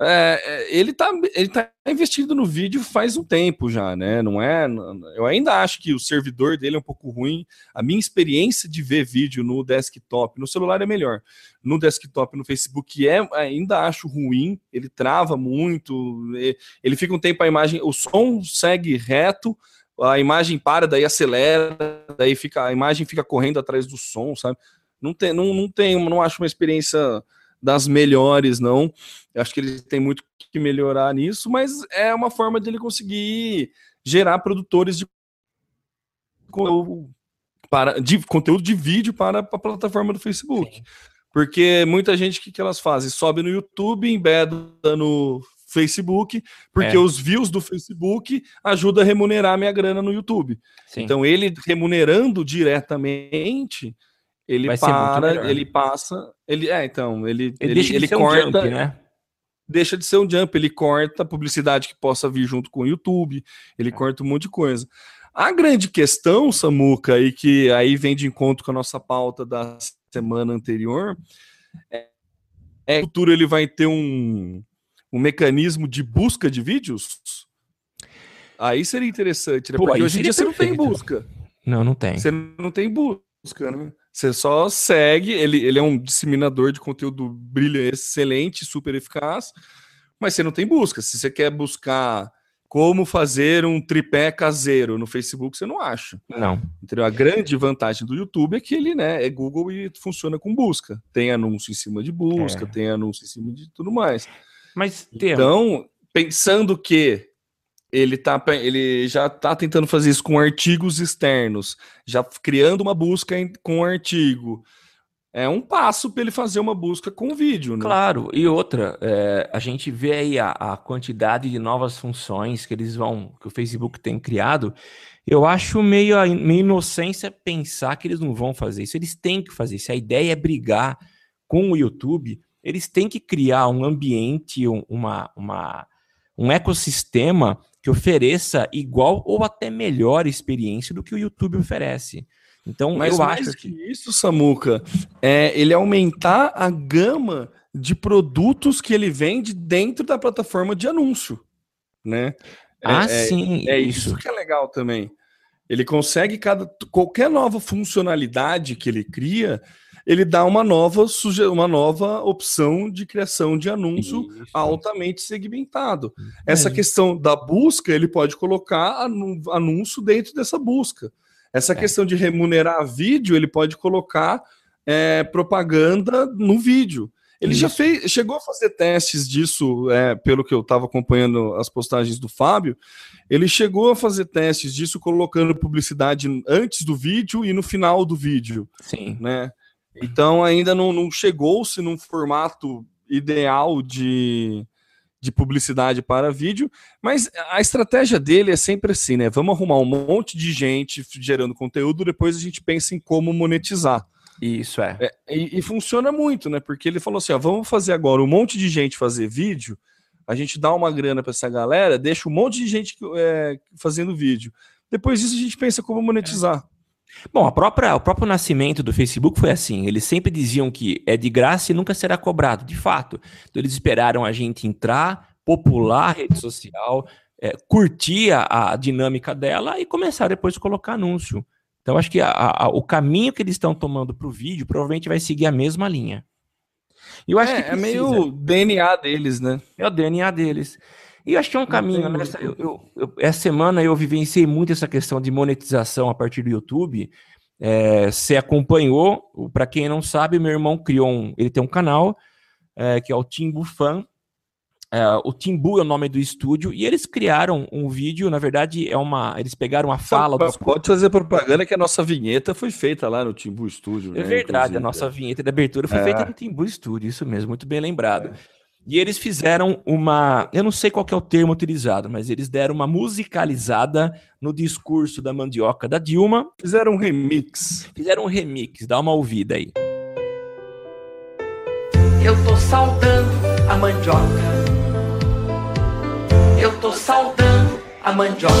É, é ele está ele tá investindo no vídeo faz um tempo já, né? Não é. Eu ainda acho que o servidor dele é um pouco ruim. A minha experiência de ver vídeo no desktop, no celular é melhor. No desktop, no Facebook, é, ainda acho ruim. Ele trava muito. Ele fica um tempo a imagem, o som segue reto, a imagem para, daí acelera, daí fica, a imagem fica correndo atrás do som, sabe? Não tem, não, não tem, não acho uma experiência das melhores, não. Eu acho que ele tem muito que melhorar nisso, mas é uma forma de ele conseguir gerar produtores de para de conteúdo de vídeo para a plataforma do Facebook. Sim. Porque muita gente, o que, que elas fazem? Sobe no YouTube, embeda no Facebook, porque é. os views do Facebook ajudam a remunerar minha grana no YouTube. Sim. Então, ele remunerando diretamente, ele Vai para, ele passa, ele é, então, ele ele, ele, ele corta, um jump, né? Deixa de ser um jump, ele corta a publicidade que possa vir junto com o YouTube, ele é. corta um monte de coisa. A grande questão, Samuca, e que aí vem de encontro com a nossa pauta da semana anterior, é, é que no futuro ele vai ter um, um mecanismo de busca de vídeos, aí seria interessante, né? Pô, Porque hoje em dia você não tem busca. Não, não tem. Você não tem busca, né? Você só segue, ele, ele é um disseminador de conteúdo brilhante, excelente, super eficaz, mas você não tem busca. Se você quer buscar como fazer um tripé caseiro no Facebook, você não acha. Não. Entendeu? A grande vantagem do YouTube é que ele né, é Google e funciona com busca. Tem anúncio em cima de busca, é. tem anúncio em cima de tudo mais. Mas. Então, pensando que ele, tá, ele já está tentando fazer isso com artigos externos, já criando uma busca com artigo. É um passo para ele fazer uma busca com vídeo, né? Claro, e outra, é, a gente vê aí a, a, quantidade de novas funções que eles vão, que o Facebook tem criado. Eu acho meio, meio inocência pensar que eles não vão fazer isso. Eles têm que fazer. Se a ideia é brigar com o YouTube, eles têm que criar um ambiente, uma, uma, um ecossistema que ofereça igual ou até melhor experiência do que o YouTube oferece. Então, Mas eu mais acho que isso, Samuca, é ele aumentar a gama de produtos que ele vende dentro da plataforma de anúncio, né? Ah, é, sim. É, é isso. isso que é legal também. Ele consegue cada qualquer nova funcionalidade que ele cria, ele dá uma nova, uma nova opção de criação de anúncio Isso. altamente segmentado. É. Essa questão da busca, ele pode colocar anúncio dentro dessa busca. Essa é. questão de remunerar vídeo, ele pode colocar é, propaganda no vídeo. Ele Isso. já fez, chegou a fazer testes disso, é, pelo que eu estava acompanhando as postagens do Fábio. Ele chegou a fazer testes disso, colocando publicidade antes do vídeo e no final do vídeo. Sim. Né? Então ainda não, não chegou-se num formato ideal de, de publicidade para vídeo, mas a estratégia dele é sempre assim, né? Vamos arrumar um monte de gente gerando conteúdo, depois a gente pensa em como monetizar. Isso é. é e, e, funciona muito, né? Porque ele falou assim: ó, vamos fazer agora um monte de gente fazer vídeo, a gente dá uma grana para essa galera, deixa um monte de gente é, fazendo vídeo. Depois disso a gente pensa como monetizar. É. Bom, a própria, o próprio nascimento do Facebook foi assim. Eles sempre diziam que é de graça e nunca será cobrado, de fato. Então eles esperaram a gente entrar, popular a rede social, é, curtir a, a, dinâmica dela e começar depois a colocar anúncio. Então acho que a, a, o caminho que eles estão tomando para o vídeo provavelmente vai seguir a mesma linha. Eu acho é, que é meio DNA deles, né? É o DNA deles. E eu acho que é um caminho. Nessa, eu, eu, eu, essa semana eu vivenciei muito essa questão de monetização a partir do YouTube. É, você acompanhou, para quem não sabe, meu irmão criou um. Ele tem um canal é, que é o Timbu Fan. É, o Timbu é o nome do estúdio e eles criaram um vídeo. Na verdade, é uma. Eles pegaram a fala. Dos... Pode fazer propaganda que a nossa vinheta foi feita lá no Timbu Studio. É né, verdade, inclusive. a nossa vinheta de abertura foi é. feita no Timbu Studio, isso mesmo, muito bem lembrado. É. E eles fizeram uma. Eu não sei qual é o termo utilizado, mas eles deram uma musicalizada no discurso da mandioca da Dilma. Fizeram um remix. Fizeram um remix, dá uma ouvida aí. Eu tô saudando a mandioca. Eu tô saudando a mandioca.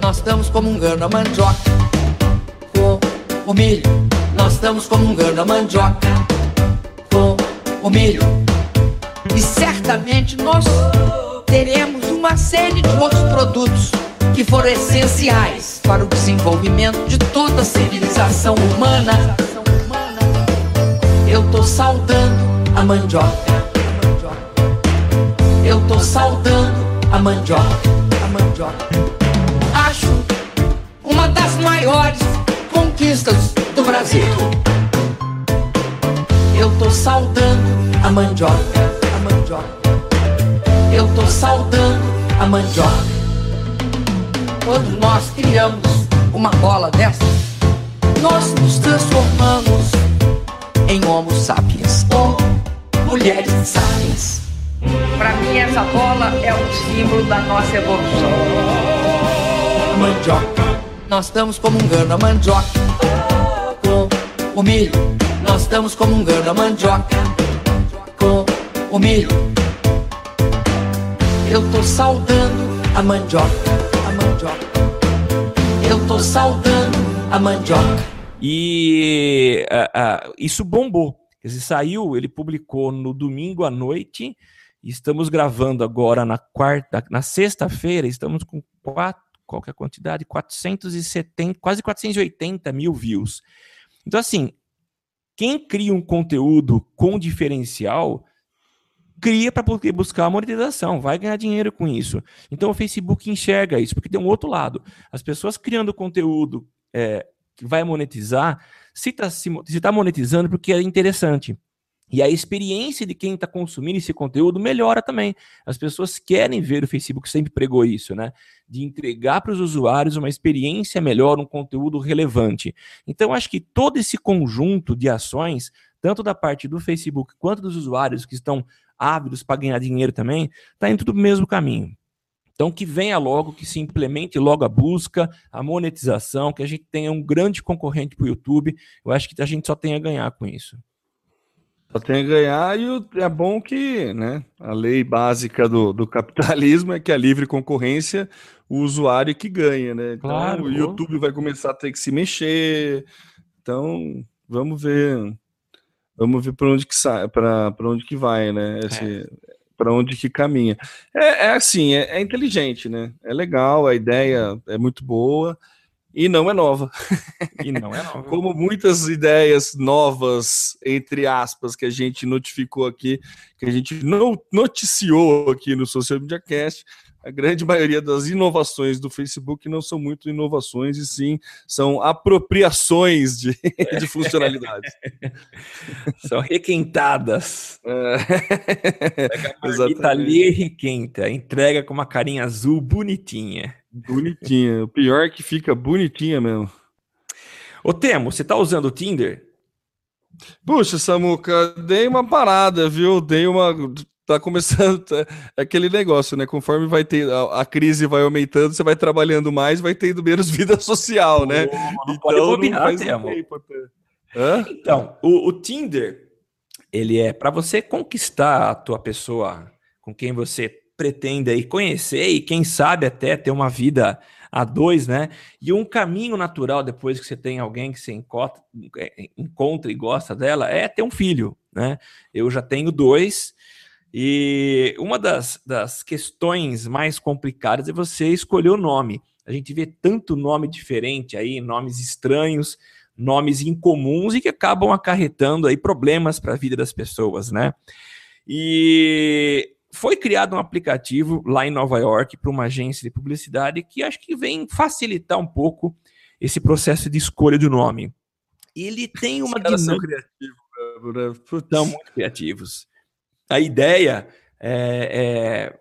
Nós estamos comungando a mandioca com o milho. Nós estamos comungando a mandioca com o milho. E certamente nós teremos uma série de outros produtos que foram essenciais para o desenvolvimento de toda a civilização humana. Eu tô saudando a mandioca. Eu tô saudando a mandioca. A mandioca. Acho uma das maiores conquistas do Brasil. Eu tô saudando a mandioca, a mandioca. Eu tô saudando a mandioca. Quando nós criamos uma bola dessa, nós nos transformamos em Homo sapiens ou mulheres sapiens. Para mim, essa bola é um símbolo da nossa evolução. A mandioca. Nós estamos comungando a mandioca com o milho nós estamos comungando a mandioca com o milho. Eu tô saudando a mandioca, a mandioca. Eu tô saudando a mandioca. E uh, uh, isso bombou. Ele saiu, ele publicou no domingo à noite. Estamos gravando agora na quarta, na sexta-feira. Estamos com quatro, qual é a quantidade? 470, quase 480 mil views. Então, assim, quem cria um conteúdo com diferencial cria para poder buscar a monetização, vai ganhar dinheiro com isso. Então o Facebook enxerga isso, porque tem um outro lado. As pessoas criando conteúdo é, que vai monetizar, se está tá monetizando porque é interessante. E a experiência de quem está consumindo esse conteúdo melhora também. As pessoas querem ver, o Facebook sempre pregou isso, né? De entregar para os usuários uma experiência melhor, um conteúdo relevante. Então, acho que todo esse conjunto de ações, tanto da parte do Facebook quanto dos usuários que estão ávidos para ganhar dinheiro também, está indo tudo o mesmo caminho. Então, que venha logo, que se implemente logo a busca, a monetização, que a gente tenha um grande concorrente para o YouTube. Eu acho que a gente só tem a ganhar com isso. Só tem a ganhar e é bom que né, a lei básica do, do capitalismo é que a livre concorrência, o usuário que ganha, né? Então claro, o YouTube vai começar a ter que se mexer. Então, vamos ver. Vamos ver para onde que sai, para onde que vai, né? Esse, é. Para onde que caminha. É, é assim, é, é inteligente, né? É legal, a ideia é muito boa e não é nova. E não é nova. Como muitas ideias novas, entre aspas, que a gente notificou aqui, que a gente não noticiou aqui no Social Media Cast, a grande maioria das inovações do Facebook não são muito inovações, e sim são apropriações de, de funcionalidades. são requentadas. É. Pega a ali requenta, entrega com uma carinha azul bonitinha. Bonitinha. O pior é que fica bonitinha mesmo. Ô Temo, você tá usando o Tinder? Puxa, Samuca, dei uma parada, viu? Dei uma. Tá começando tá... aquele negócio, né? Conforme vai ter a, crise vai aumentando, você vai trabalhando mais, vai tendo menos vida social, né? não então pode bobear, Temo. Então, o, o Tinder, ele é para você conquistar a tua pessoa com quem você pretende aí conhecer e quem sabe até ter uma vida a dois, né? E um caminho natural depois que você tem alguém que você encontra, é, encontra e gosta dela é ter um filho, né? Eu já tenho dois e uma das, das questões mais complicadas é você escolher o nome. A gente vê tanto nome diferente aí, nomes estranhos, nomes incomuns e que acabam acarretando aí problemas para a vida das pessoas, né? E foi criado um aplicativo lá em Nova York para uma agência de publicidade que acho que vem facilitar um pouco esse processo de escolha do nome. Ele tem uma dinâmica. São criativos, São muito criativos. A ideia é, é,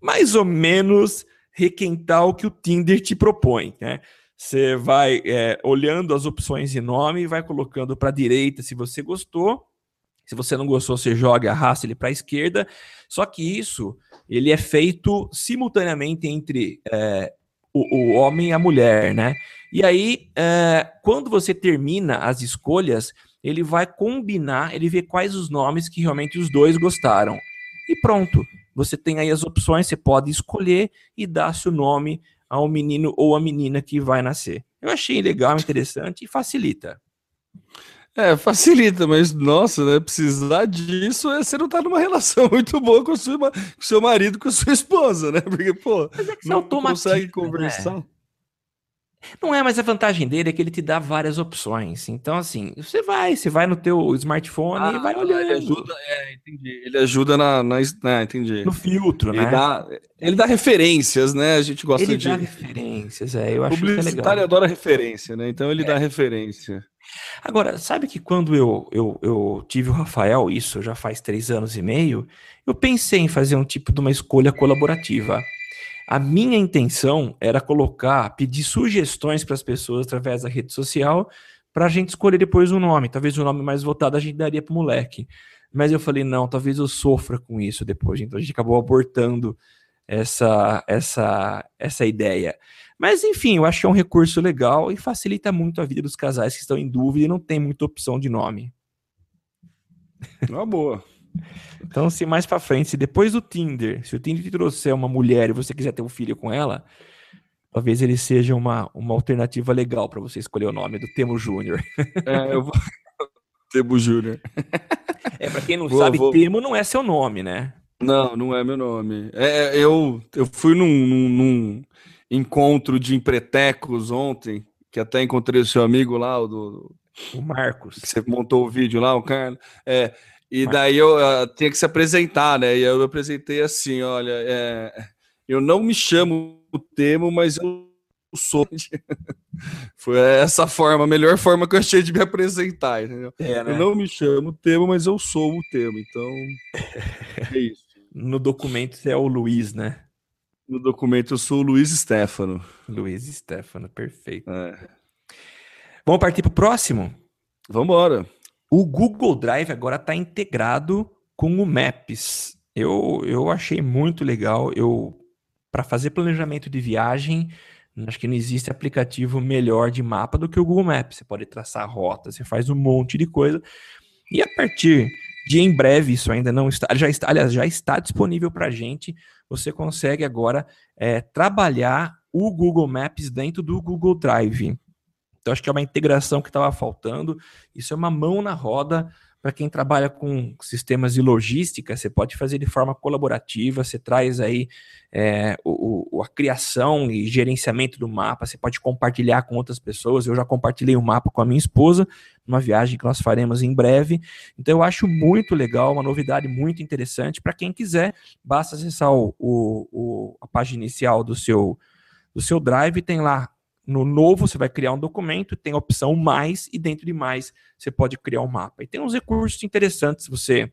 mais ou menos requentar o que o Tinder te propõe, né? Você vai é, olhando as opções de nome e vai colocando para a direita se você gostou se você não gostou, você joga, arrasta ele para a esquerda. Só que isso ele é feito simultaneamente entre é, o, o, homem e a mulher, né? E aí, é, quando você termina as escolhas, ele vai combinar, ele vê quais os nomes que realmente os dois gostaram. E pronto, você tem aí as opções, você pode escolher e dar seu nome ao menino ou à menina que vai nascer. Eu achei legal, interessante e facilita. É, facilita, mas nossa, né? Precisar disso é você não tá numa relação muito boa com, o com seu marido, com a sua esposa, né? Porque, pô, é não consegue né? conversar. Né? Não é, mas a vantagem dele é que ele te dá várias opções. Então, assim, você vai, você vai no teu smartphone ah, e vai olhando. Ele ajuda, é, entendi. Ele ajuda na, na, na entendi. No filtro, ele né? Dá, ele dá referências, né? A gente gosta ele de. Ele dá referências, é. Eu acho que é legal. adora referência, né? Então ele é. dá referência. Agora, sabe que quando eu, eu, eu tive o Rafael, isso já faz três anos e meio, eu pensei em fazer um tipo de uma escolha colaborativa. A minha intenção era colocar, pedir sugestões para as pessoas através da rede social para a gente escolher depois o um nome. Talvez o nome mais votado a gente daria para o moleque. Mas eu falei, não, talvez eu sofra com isso depois. Então a gente acabou abortando essa, essa, essa ideia. Mas enfim, eu acho que é um recurso legal e facilita muito a vida dos casais que estão em dúvida e não tem muita opção de nome. Uma boa. Então, se mais para frente, se depois do Tinder, se o Tinder te trouxer uma mulher e você quiser ter um filho com ela, talvez ele seja uma, uma alternativa legal para você escolher o nome do Temo Júnior. É, eu vou. Temo Júnior. É, para quem não vou, sabe, vou... Temo não é seu nome, né? Não, não é meu nome. É, eu, eu fui num, num, num encontro de empretecos ontem, que até encontrei o seu amigo lá, o do. O Marcos. você montou o vídeo lá, o cara. É, e daí eu uh, tinha que se apresentar, né? E eu me apresentei assim: olha, é, eu não me chamo o Temo, mas eu sou. Foi essa forma, a melhor forma que eu achei de me apresentar, entendeu? É, né? Eu não me chamo Temo, mas eu sou o Temo, então é isso. No documento você é o Luiz, né? No documento eu sou o Luiz Stefano. Luiz Stefano, perfeito. É. Vamos partir para o próximo? Vamos embora. O Google Drive agora está integrado com o Maps. Eu, eu achei muito legal. Eu para fazer planejamento de viagem, acho que não existe aplicativo melhor de mapa do que o Google Maps. Você pode traçar rota, você faz um monte de coisa. E a partir de em breve, isso ainda não está, já está, aliás, já está disponível para a gente. Você consegue agora é, trabalhar o Google Maps dentro do Google Drive. Então, acho que é uma integração que estava faltando. Isso é uma mão na roda para quem trabalha com sistemas de logística, você pode fazer de forma colaborativa, você traz aí é, o, o, a criação e gerenciamento do mapa, você pode compartilhar com outras pessoas. Eu já compartilhei o um mapa com a minha esposa, numa viagem que nós faremos em breve. Então eu acho muito legal, uma novidade muito interessante. Para quem quiser, basta acessar o, a página inicial do seu, do seu Drive, tem lá no novo, você vai criar um documento, tem a opção mais, e dentro de mais, você pode criar um mapa. E tem uns recursos interessantes, você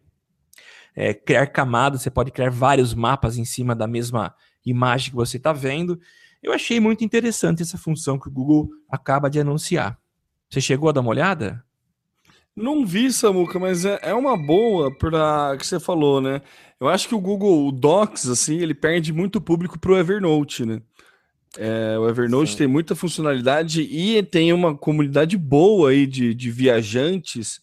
é, criar camadas, você pode criar vários mapas em cima da mesma imagem que você está vendo. Eu achei muito interessante essa função que o Google acaba de anunciar. Você chegou a dar uma olhada? Não vi, Samuca, mas é, é uma boa para que você falou, né? Eu acho que o Google Docs, assim, ele perde muito público para o Evernote, né? É, o Evernote Sim. tem muita funcionalidade e tem uma comunidade boa aí de, de viajantes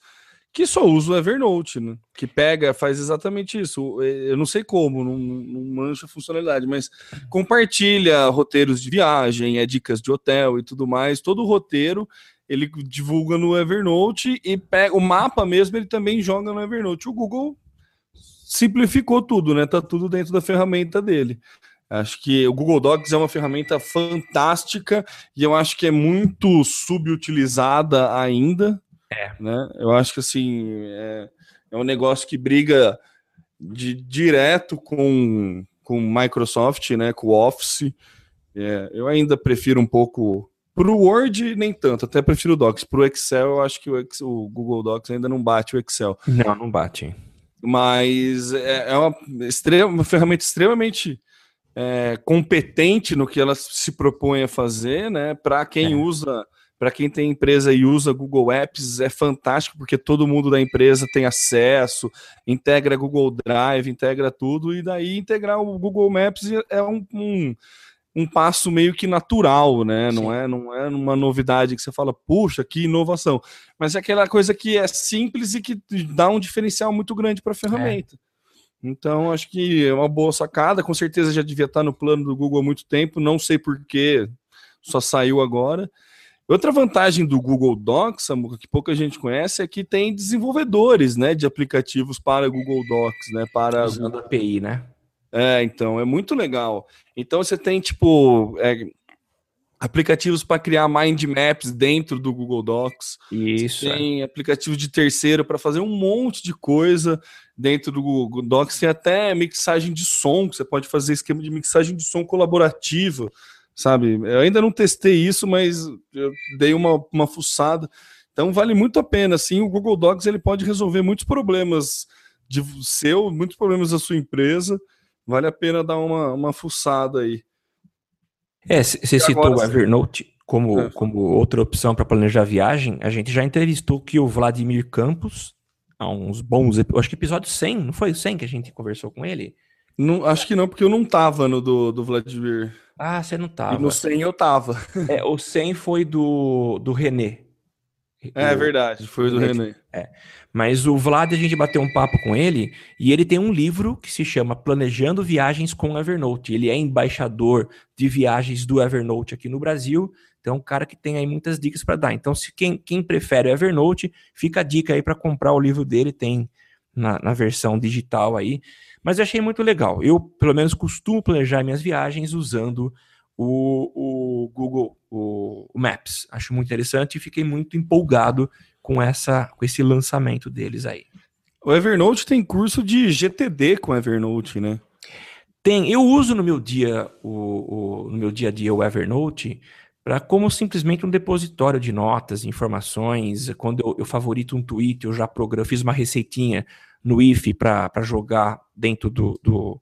que só usa o Evernote, né? Que pega, faz exatamente isso. Eu não sei como, não, não mancha a funcionalidade, mas compartilha roteiros de viagem, é dicas de hotel e tudo mais. Todo o roteiro ele divulga no Evernote e pega o mapa mesmo, ele também joga no Evernote. O Google simplificou tudo, né? Tá tudo dentro da ferramenta dele. Acho que o Google Docs é uma ferramenta fantástica e eu acho que é muito subutilizada ainda. É. Né? Eu acho que assim é, é um negócio que briga de, direto com, com Microsoft, né? Com o Office. É, eu ainda prefiro um pouco para o Word, nem tanto, até prefiro o Docs. Para o Excel, eu acho que o, Excel, o, Google Docs ainda não bate o Excel. Não, não bate. Mas é, é uma, extrema, uma ferramenta extremamente é, competente no que ela se propõe a fazer, né? Para quem é. usa, para quem tem empresa e usa Google Apps, é fantástico porque todo mundo da empresa tem acesso, integra Google Drive, integra tudo, e daí integrar o Google Maps é um, um um passo meio que natural, né? Não é, não é uma novidade que você fala, puxa, que inovação. Mas é aquela coisa que é simples e que dá um diferencial muito grande para a ferramenta. É. Então, acho que é uma boa sacada. Com certeza já devia estar no plano do Google há muito tempo. Não sei por que só saiu agora. Outra vantagem do Google Docs, Samuca, que pouca gente conhece, é que tem desenvolvedores né, de aplicativos para Google Docs, né? Para Usando a API, né? É, então, é muito legal. Então você tem, tipo, é, aplicativos para criar mind maps dentro do Google Docs. Isso. Você tem aplicativos de terceiro para fazer um monte de coisa dentro do Google Docs tem até mixagem de som, que você pode fazer esquema de mixagem de som colaborativa, sabe? Eu ainda não testei isso, mas eu dei uma, uma fuçada. Então vale muito a pena, assim, o Google Docs ele pode resolver muitos problemas de seu, muitos problemas da sua empresa. Vale a pena dar uma, uma fuçada aí. É, você citou o Evernote como, é. como outra opção para planejar viagem. A gente já entrevistou aqui o Vladimir Campos, há uns bons. Acho que episódio 100, não foi o 100 que a gente conversou com ele? Não, acho que não, porque eu não tava no do, do Vladimir. Ah, você não tava. E no 100 eu tava. É, o 100 foi do, do René. É, o, verdade, foi do René. É. Mas o Vlad, a gente bateu um papo com ele e ele tem um livro que se chama Planejando Viagens com Evernote. Ele é embaixador de viagens do Evernote aqui no Brasil. Então, um cara que tem aí muitas dicas para dar. Então, se quem, quem prefere o Evernote, fica a dica aí para comprar o livro dele, tem na, na, versão digital aí. Mas eu achei muito legal. Eu, pelo menos, costumo planejar minhas viagens usando o, o Google o, o Maps. Acho muito interessante e fiquei muito empolgado com, essa, com esse lançamento deles aí. O Evernote tem curso de GTD com Evernote, né? Tem. Eu uso no meu dia o, o no meu dia a dia o Evernote para como simplesmente um depositório de notas, informações. Quando eu, eu favorito um tweet, eu já programo, fiz uma receitinha no IF para jogar dentro do, do,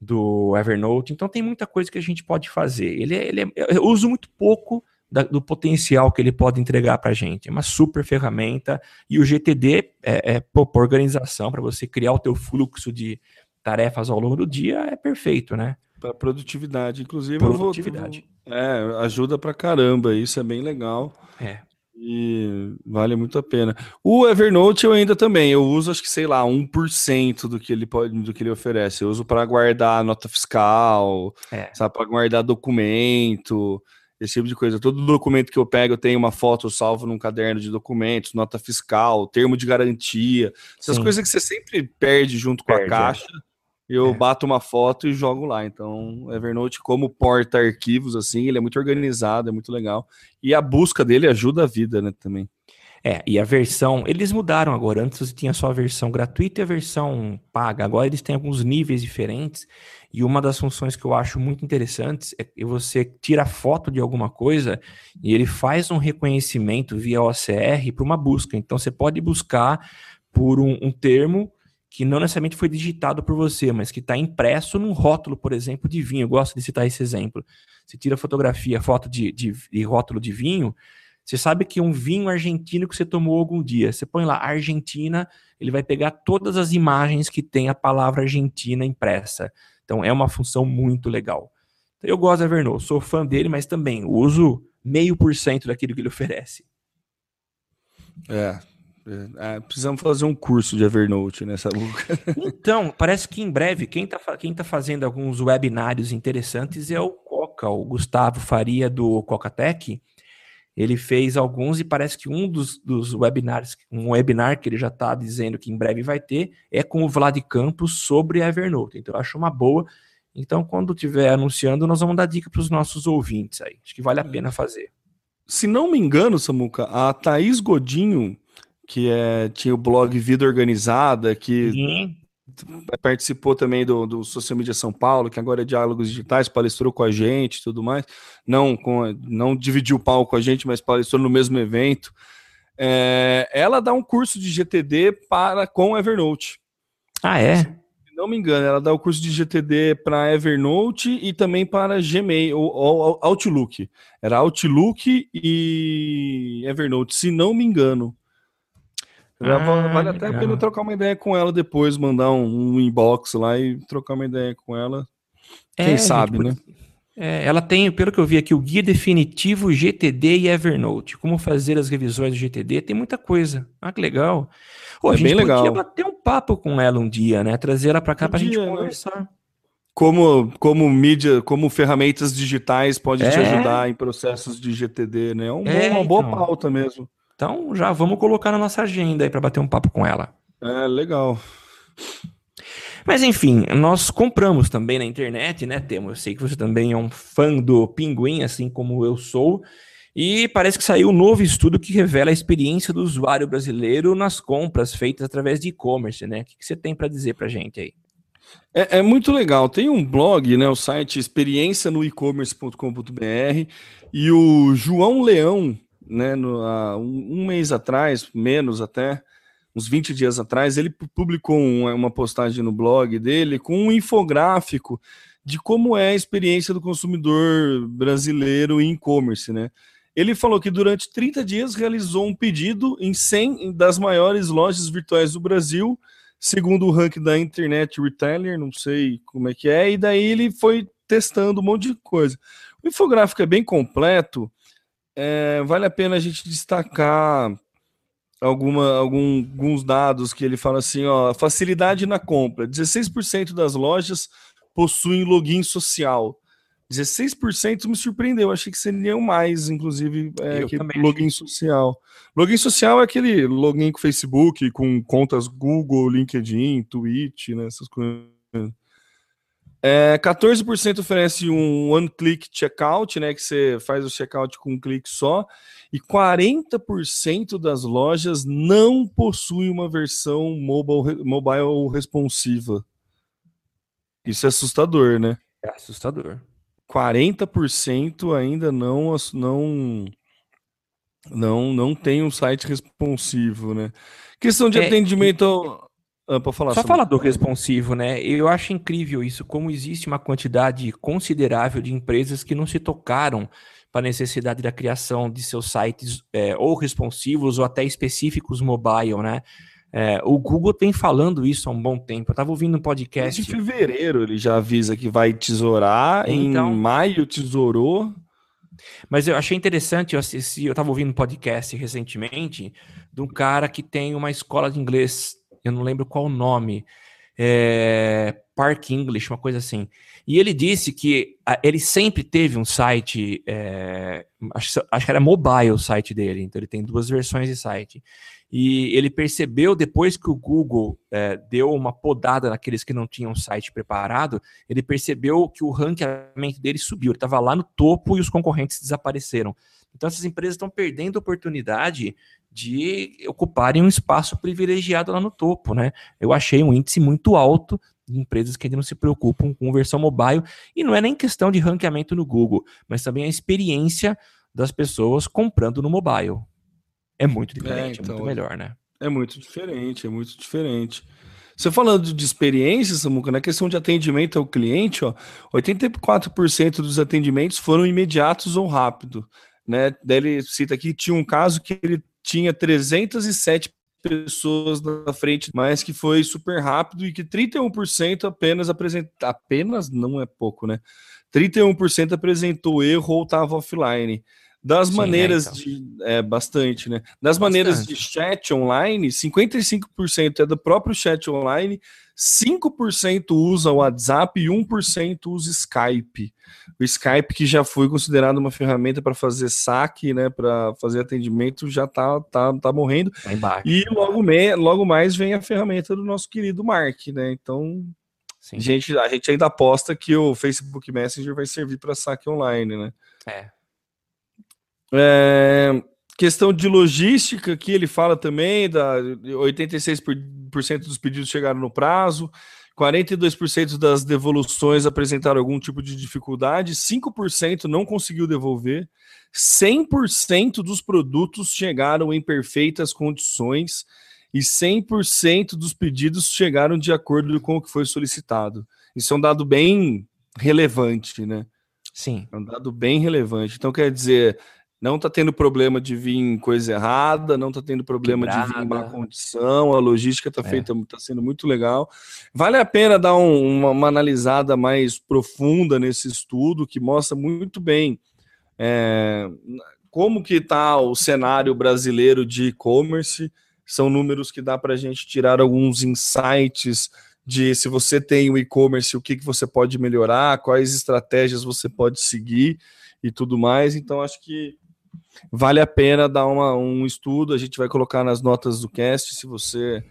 do, Evernote. Então tem muita coisa que a gente pode fazer. Ele, é, ele é, eu uso muito pouco da, do potencial que ele pode entregar para a gente. É uma super ferramenta e o GTD é, é organização para você criar o teu fluxo de tarefas ao longo do dia é perfeito, né? Para produtividade, inclusive. Produtividade. Vou, é, ajuda para caramba, isso é bem legal. É. E vale muito a pena. O Evernote eu ainda também, eu uso acho que sei lá, 1% do que ele pode, do que ele oferece. Eu uso para guardar nota fiscal, é. sabe, para guardar documento, esse tipo de coisa. Todo documento que eu pego, eu tenho uma foto salvo num caderno de documentos, nota fiscal, termo de garantia, essas Sim. coisas que você sempre perde junto com perde, a é. caixa. É eu é. bato uma foto e jogo lá. Então, Evernote, como porta arquivos, assim, ele é muito organizado, é muito legal. E a busca dele ajuda a vida, né, também. É, e a versão, eles mudaram agora. Antes você tinha só a versão gratuita e a versão paga. Agora eles têm alguns níveis diferentes. E uma das funções que eu acho muito interessantes é que você tira foto de alguma coisa e ele faz um reconhecimento via OCR para uma busca. Então você pode buscar por um, um termo que não necessariamente foi digitado por você, mas que está impresso num rótulo, por exemplo, de vinho. Eu gosto de citar esse exemplo. Você tira fotografia, foto de, de, de rótulo de vinho, você sabe que um vinho argentino que você tomou algum dia. Você põe lá Argentina, ele vai pegar todas as imagens que tem a palavra Argentina impressa. Então é uma função muito legal. Eu gosto da Evernote, sou fã dele, mas também uso meio por cento daquilo que ele oferece. É, é, precisamos fazer um curso de Evernote nessa Então, parece que em breve, quem está quem tá fazendo alguns webinários interessantes é o Coca, o Gustavo Faria do Cocatec. Ele fez alguns e parece que um dos, dos webinars, um webinar que ele já está dizendo que em breve vai ter, é com o Vlad Campos sobre Evernote. Então, eu acho uma boa. Então, quando estiver anunciando, nós vamos dar dica para os nossos ouvintes aí. Acho que vale a é. pena fazer. Se não me engano, Samuca, a Thaís Godinho que é, tinha o blog Vida Organizada, que uhum. participou também do, do Social Media São Paulo, que agora é Diálogos Digitais, palestrou com a gente e tudo mais. Não, com, não dividiu o palco com a gente, mas palestrou no mesmo evento. É, ela dá um curso de GTD para com Evernote. Ah, é? Se não me engano, ela dá o curso de GTD para Evernote e também para Gmail, ou, ou Outlook. Era Outlook e Evernote, se não me engano. Ah, vale até a pena trocar uma ideia com ela depois, mandar um, um, inbox lá e trocar uma ideia com ela. Quem é, sabe, gente, né? É, ela tem, pelo que eu vi aqui, o guia definitivo GTD e Evernote. Como fazer as revisões do GTD, tem muita coisa. Ah, que legal. Pô, é a gente bem legal. podia bater um papo com ela um dia, né? Trazer ela para cá para a gente né? conversar. Como, como mídia, como ferramentas digitais pode é. te ajudar em processos de GTD, né? É, um é uma boa então. pauta mesmo. Então já vamos colocar na nossa agenda aí para bater um papo com ela. É, legal. Mas enfim, nós compramos também na internet, né, Temo? Eu sei que você também é um fã do Pinguim, assim como eu sou. E parece que saiu um novo estudo que revela a experiência do usuário brasileiro nas compras feitas através de e-commerce, né? O que você tem para dizer para gente aí? É, é, muito legal. Tem um blog, né? O site experiência no e-commerce.com.br e o João Leão, né, no, um, um, mês atrás, menos até, uns 20 dias atrás, ele publicou uma, uma postagem no blog dele com um infográfico de como é a experiência do consumidor brasileiro em e-commerce, né? Ele falou que durante 30 dias realizou um pedido em 100 das maiores lojas virtuais do Brasil, segundo o ranking da Internet Retailer, não sei como é que é, e daí ele foi testando um monte de coisa. O infográfico é bem completo, é, vale a pena a gente destacar alguma, algum, alguns dados que ele fala assim, ó, facilidade na compra. 16% das lojas possuem login social. 16% me surpreendeu, achei que seriam mais, inclusive, é, que login social. Login social é aquele login com Facebook, com contas Google, LinkedIn, Twitch, né, essas coisas. É, 14% oferece um one-click checkout, né? Que você faz o checkout com um clique só. E 40% das lojas não possuem uma versão mobile, mobile responsiva. Isso é assustador, né? É assustador. 40% ainda não, não, não, não tem um site responsivo, né? Questão de é, atendimento. Ah, falar Só falar do responsivo, né? Eu acho incrível isso, como existe uma quantidade considerável de empresas que não se tocaram para a necessidade da criação de seus sites é, ou responsivos ou até específicos mobile, né? É, o Google tem falando isso há um bom tempo. Eu estava ouvindo um podcast. Em fevereiro ele já avisa que vai tesourar, então, em maio tesourou. Mas eu achei interessante, eu assisti, eu estava ouvindo um podcast recentemente de um cara que tem uma escola de inglês eu não lembro qual o nome, é, Park English, uma coisa assim. E ele disse que a, ele sempre teve um site, é, acho, acho, que era mobile o site dele, então ele tem duas versões de site. E ele percebeu depois que o Google é, deu uma podada naqueles que não tinham site preparado, ele percebeu que o ranqueamento dele subiu, ele estava lá no topo e os concorrentes desapareceram. Então essas empresas estão perdendo a oportunidade de ocuparem um espaço privilegiado lá no topo, né? Eu achei um índice muito alto de empresas que ainda não se preocupam com versão mobile, e não é nem questão de ranqueamento no Google, mas também a experiência das pessoas comprando no mobile. É muito diferente, é, então, é muito melhor, né? É muito diferente, é muito diferente. Você falando de experiência, Samuca, na questão de atendimento ao cliente, ó, 84% dos atendimentos foram imediatos ou rápido. Né? Daí ele cita aqui, tinha um caso que ele tinha 307 pessoas na frente, mas que foi super rápido e que 31% apenas apresenta apenas não é pouco, né? 31% apresentou erro ou estava offline. Das Sim, é, maneiras é, então. de. É, bastante, né? Das bastante. maneiras de chat online, 55% é do próprio chat online, 5% usa o WhatsApp e 1% usa Skype. O Skype, que já foi considerado uma ferramenta para fazer saque, né? Para fazer atendimento, já tá, tá, tá morrendo. Tá e logo, me, logo mais vem a ferramenta do nosso querido Mark, né? Então. Sim. Gente, a gente ainda aposta que o Facebook Messenger vai servir para saque online, né? É. É, questão de logística, que ele fala também, da 86% dos pedidos chegaram no prazo, 42% das devoluções apresentaram algum tipo de dificuldade, 5% não conseguiu devolver, 100% dos produtos chegaram em perfeitas condições e 100% dos pedidos chegaram de acordo com o que foi solicitado. Isso é um dado bem relevante, né? Sim. É um dado bem relevante. Então, quer dizer, não está tendo problema de vir coisa errada, não está tendo problema Quebrada. de vir má condição, a logística está é. feita, está sendo muito legal. Vale a pena dar um, uma, uma, analisada mais profunda nesse estudo, que mostra muito bem é, como que está o cenário brasileiro de e-commerce. São números que dá para a gente tirar alguns insights de se você tem o e-commerce, o que, que você pode melhorar, quais estratégias você pode seguir e tudo mais. Então, acho que Vale a pena dar uma, um estudo, a gente vai colocar nas notas do cast. Se você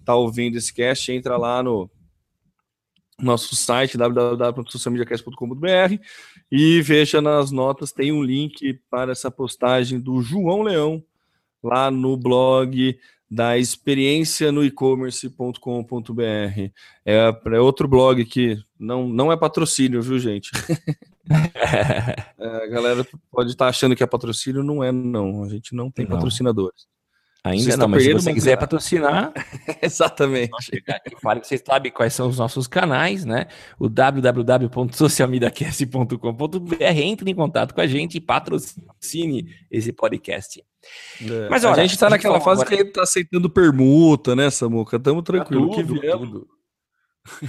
está ouvindo esse cast, entra lá no nosso site www.socialmediacast.com.br e veja nas notas, tem um link para essa postagem do João Leão lá no blog da experiência no e-commerce.com.br. É, é outro blog que não, não é patrocínio, viu, gente? é, a galera pode estar tá achando que é patrocínio, não é, não. A gente não tem não. patrocinadores. Ainda não, mas se você quiser patrocinar, exatamente. Fale que você sabe quais são os nossos canais, né? O www.socialmediacast.com.br entre em contato com a gente e patrocine esse podcast. É. Mas olha, a gente está naquela fase agora... que ele está aceitando permuta, né, Samuca? Estamos tranquilo. Tá tudo, que tudo.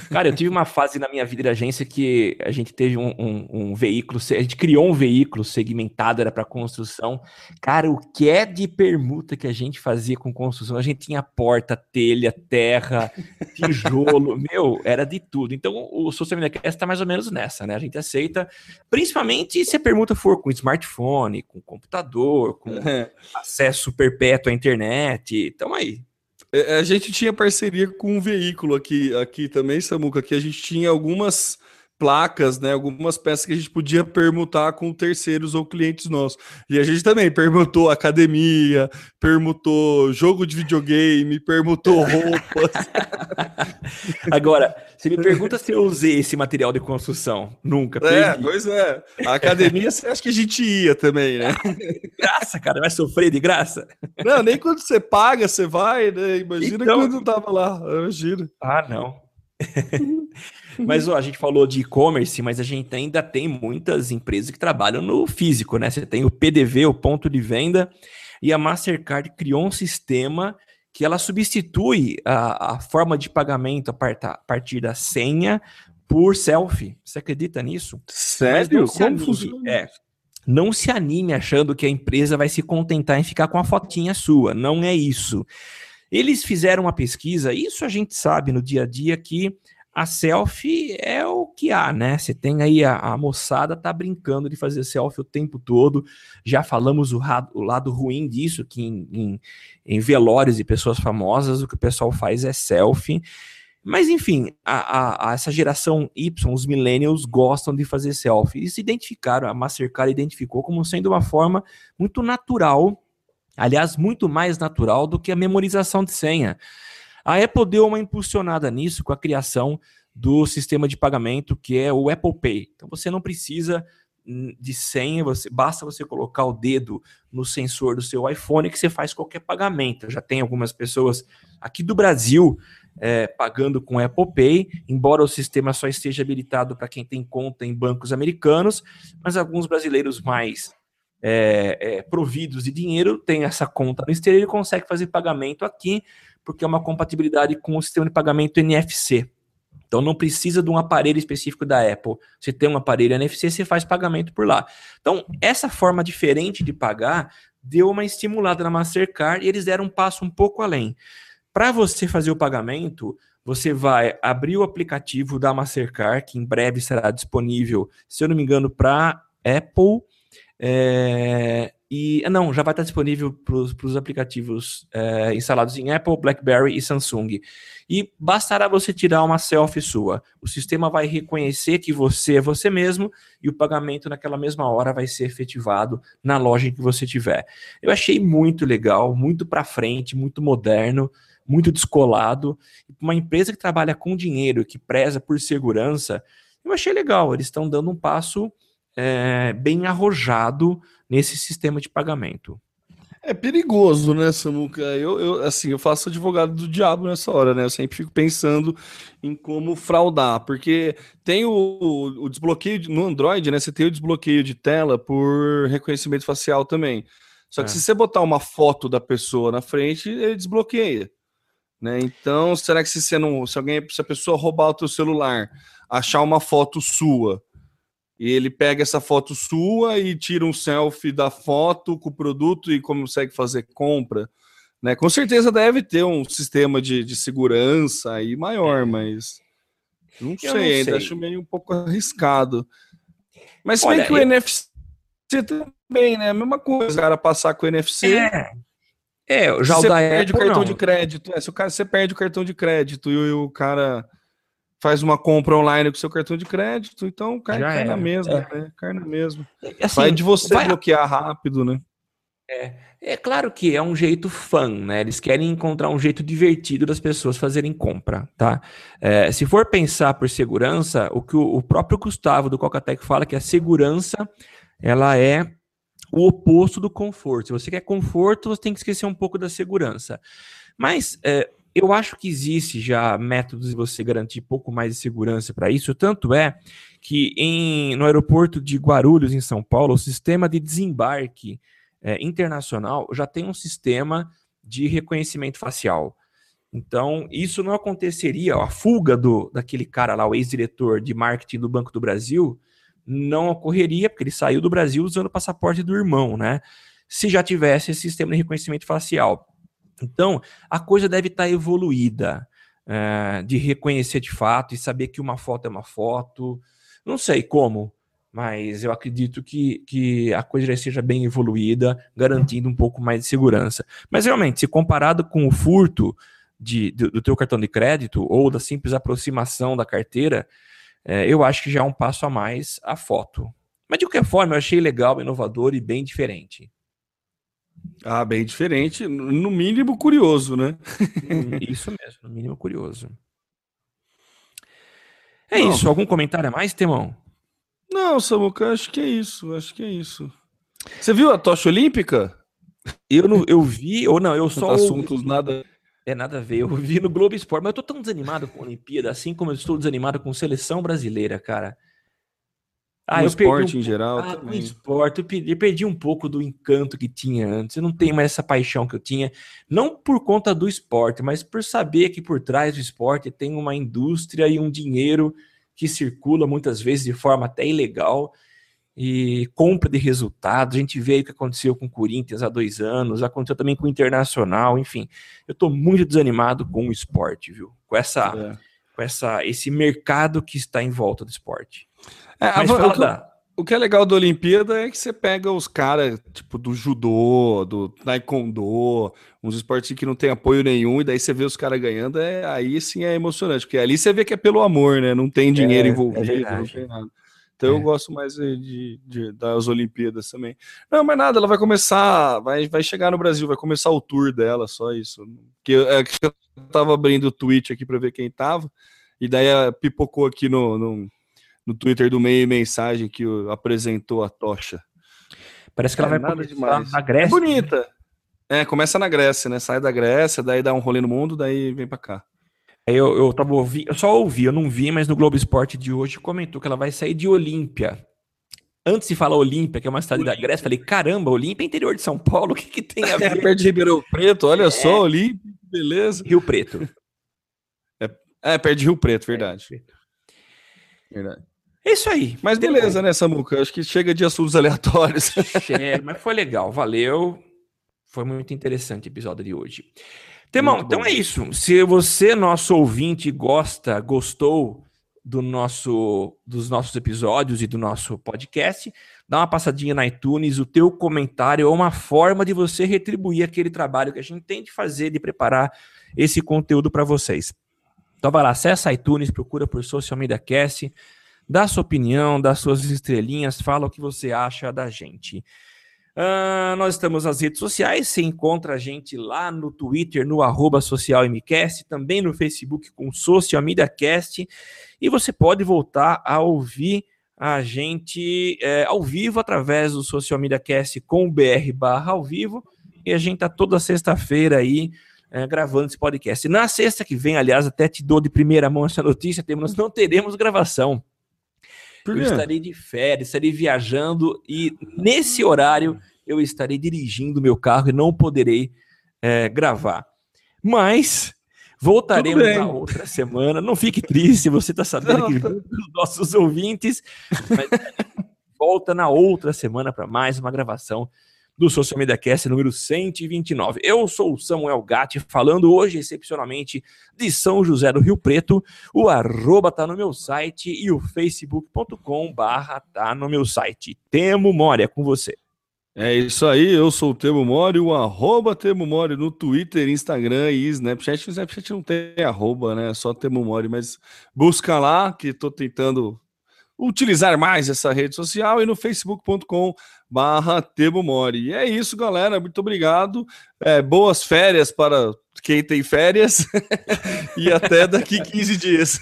Cara, eu tive uma fase na minha vida de agência que a gente teve um, um, um veículo, a gente criou um veículo segmentado, era para construção. Cara, o que é de permuta que a gente fazia com construção? A gente tinha porta, telha, terra, tijolo, meu, era de tudo. Então, o Social Media Cast está mais ou menos nessa, né? A gente aceita, principalmente se a permuta for com smartphone, com computador, com acesso perpétuo à internet. Então aí, a gente tinha parceria com um veículo aqui, aqui também, Samuca, que a gente tinha algumas placas, né? Algumas peças que a gente podia permutar com terceiros ou clientes nossos. E a gente também permutou academia, permutou jogo de videogame, permutou roupas. Agora, você me pergunta se eu usei esse material de construção. Nunca. É, pois é. A academia, você acha que a gente ia também, né? graça, cara. Vai sofrer de graça? Não, nem quando você paga, você vai, né? Imagina então... quando tava lá. Imagina. Ah, não. mas ó, a gente falou de e-commerce, mas a gente ainda tem muitas empresas que trabalham no físico, né? Você tem o PDV, o ponto de venda, e a Mastercard criou um sistema que ela substitui a, a forma de pagamento a, part, a partir da senha por selfie. Você acredita nisso? Sério? Como funciona? É. Não se anime achando que a empresa vai se contentar em ficar com a fotinha sua. Não é isso. Eles fizeram uma pesquisa, isso a gente sabe no dia a dia que a selfie é o que há, né? Você tem aí a, a, moçada tá brincando de fazer selfie o tempo todo. Já falamos o, o lado ruim disso, que em, em, em, velórios de pessoas famosas o que o pessoal faz é selfie. Mas enfim, a, a, essa geração Y, os millennials, gostam de fazer selfie. E se identificaram, a Mastercard identificou como sendo uma forma muito natural Aliás, muito mais natural do que a memorização de senha. A Apple deu uma impulsionada nisso com a criação do sistema de pagamento que é o Apple Pay. Então você não precisa de senha, você, basta você colocar o dedo no sensor do seu iPhone que você faz qualquer pagamento. Já tem algumas pessoas aqui do Brasil é, pagando com Apple Pay, embora o sistema só esteja habilitado para quem tem conta em bancos americanos, mas alguns brasileiros mais é, é, providos de dinheiro, tem essa conta no exterior, ele consegue fazer pagamento aqui, porque é uma compatibilidade com o sistema de pagamento NFC. Então não precisa de um aparelho específico da Apple. Você tem um aparelho NFC, você faz pagamento por lá. Então, essa forma diferente de pagar deu uma estimulada na Mastercard e eles deram um passo um pouco além. Para você fazer o pagamento, você vai abrir o aplicativo da Mastercard, que em breve será disponível, se eu não me engano, para Apple, é, e não, já vai estar disponível para os aplicativos é, instalados em Apple, BlackBerry e Samsung. E bastará você tirar uma selfie sua. O sistema vai reconhecer que você é você mesmo e o pagamento naquela mesma hora vai ser efetivado na loja em que você tiver. Eu achei muito legal, muito para frente, muito moderno, muito descolado. Uma empresa que trabalha com dinheiro, que preza por segurança, eu achei legal. Eles estão dando um passo é, bem arrojado nesse sistema de pagamento. É perigoso, né, Samuca? Eu, eu, assim, eu faço advogado do diabo nessa hora, né? Eu sempre fico pensando em como fraudar, porque tem o, o desbloqueio no Android, né? Você tem o desbloqueio de tela por reconhecimento facial também. Só que é. se você botar uma foto da pessoa na frente, ele desbloqueia. Né? Então, será que se você não, se alguém, se a pessoa roubar o teu celular, achar uma foto sua ele pega essa foto sua e tira um selfie da foto com o produto e consegue fazer compra. Né? Com certeza deve ter um sistema de, de segurança aí maior, mas não sei, não ainda sei. acho meio um pouco arriscado. Mas se bem que o NFC também, né? A mesma coisa, cara, passar com o NFC. É, é já o da perde Apple, o cartão não. de crédito. É, se o cara, você perde o cartão de crédito e o, o cara faz uma compra online com seu cartão de crédito, então cai, cai na mesma, é. né? Cai na mesma. Assim, vai de você vai... bloquear rápido, né? É, é claro que é um jeito fã, né? Eles querem encontrar um jeito divertido das pessoas fazerem compra, tá? É, se for pensar por segurança, o que o, o próprio Gustavo do Cocatec fala que a segurança ela é o oposto do conforto. Se você quer conforto, você tem que esquecer um pouco da segurança. Mas é, eu acho que existe já métodos de você garantir pouco mais de segurança para isso. Tanto é que em, no aeroporto de Guarulhos, em São Paulo, o sistema de desembarque é, internacional já tem um sistema de reconhecimento facial. Então, isso não aconteceria, a fuga do daquele cara lá, o ex-diretor de marketing do Banco do Brasil, não ocorreria, porque ele saiu do Brasil usando o passaporte do irmão, né? Se já tivesse esse sistema de reconhecimento facial. Então, a coisa deve estar tá evoluída, é, de reconhecer de fato e saber que uma foto é uma foto. Não sei como, mas eu acredito que, que a coisa já esteja bem evoluída, garantindo um pouco mais de segurança. Mas realmente, se comparado com o furto de, do, do teu cartão de crédito ou da simples aproximação da carteira, é, eu acho que já é um passo a mais a foto. Mas de qualquer forma, eu achei legal, inovador e bem diferente. Ah, bem diferente, no mínimo curioso, né? Hum, isso mesmo, no mínimo curioso. É Não. isso, algum comentário a mais, Temão? Não, Samuca, acho que é isso, acho que é isso. Você viu a tocha olímpica? Eu não, eu vi, ou não, eu só. Assuntos nada. É nada a ver. Eu vi no Globo Esporte, mas eu tô tão desanimado com a Olimpíada, assim como eu estou desanimado com seleção brasileira, cara. Ah, no esporte um... em geral. Ah, também. no esporte, eu perdi, eu perdi, um pouco do encanto que tinha antes. Eu não tenho mais essa paixão que eu tinha, não por conta do esporte, mas por saber que por trás do esporte tem uma indústria e um dinheiro que circula muitas vezes de forma até ilegal e compra de resultados. A gente vê o que aconteceu com o Corinthians há dois anos, aconteceu também com o Internacional, enfim. Eu estou muito desanimado com o esporte, viu? Com essa, é. com essa, esse mercado que está em volta do esporte. É, Mas a, o, da... o, que é legal da Olimpíada é que você pega os caras, tipo, do judô, do taekwondo, uns esportes que não tem apoio nenhum, e daí você vê os caras ganhando, é, aí sim é emocionante, porque ali você vê que é pelo amor, né? Não tem dinheiro é, é envolvido, é não tem nada. Então eu gosto mais de, de, das Olimpíadas também. Não, mas nada, ela vai começar, vai, vai chegar no Brasil, vai começar o tour dela, só isso. Que, é, que eu tava abrindo o tweet aqui para ver quem tava, e daí pipocou aqui no, no no Twitter do meio mensagem que apresentou a tocha. Parece que ela é, vai nada demais. na Grécia. É bonita. É, começa na Grécia, né? Sai da Grécia, daí dá um rolê no mundo, daí vem para cá. Eu, eu tava ouvi, eu só ouvi, eu não vi, mas no Globo Esporte de hoje comentou que ela vai sair de Olímpia. Antes de falar Olímpia, que é uma cidade Olímpia. da Grécia, falei, caramba, Olímpia é interior de São Paulo, o que, que tem a é, ver? É perto de Ribeirão Preto, olha é. só, Olímpia, beleza. Rio Preto. É, é perto de Rio Preto, verdade. É, verdade. É isso aí. Mas beleza, né, Samuca? Acho que chega de assuntos aleatórios. É, mas foi legal, valeu. Foi muito interessante o episódio de hoje. Temão, então é isso. Se você, nosso ouvinte, gosta, gostou do nosso, dos nossos episódios e do nosso podcast, dá uma passadinha na iTunes, o teu comentário é uma forma de você retribuir aquele trabalho que a gente tem de fazer, de preparar esse conteúdo para vocês. Então vai lá, acessa iTunes, procura por Social Media Cast, dá sua opinião, dá suas estrelinhas, fala o que você acha da gente. Uh, nós estamos nas redes sociais, você encontra a gente lá no Twitter, no arroba socialmcast, também no Facebook com Social Media Cast, e você pode voltar a ouvir a gente é, ao vivo através do Social Media Cast com BR barra ao vivo, e a gente tá toda sexta-feira aí é, gravando esse podcast. Na sexta que vem, aliás, até te dou de primeira mão essa notícia, temos, não teremos gravação eu estarei de férias, estarei viajando e nesse horário eu estarei dirigindo meu carro e não poderei é, gravar. Mas voltaremos na outra semana. Não fique triste, você está sabendo não, que tá... os nossos ouvintes. Volta na outra semana para mais uma gravação do Social Media Cast número 129. Eu sou o Samuel Gatti, falando hoje excepcionalmente de São José do Rio Preto. O arroba tá no meu site e o facebook.com barra tá no meu site. Temo Mori, é com você. É isso aí, eu sou o Temo Mori, o arroba Temo Mori no Twitter, Instagram e Snapchat. O Snapchat não tem arroba, né? Só Temo Mori, mas busca lá que tô tentando utilizar mais essa rede social e no facebook.com barra Temo Mori. E é isso, galera. Muito obrigado. É, boas férias para quem tem férias e até daqui 15 dias.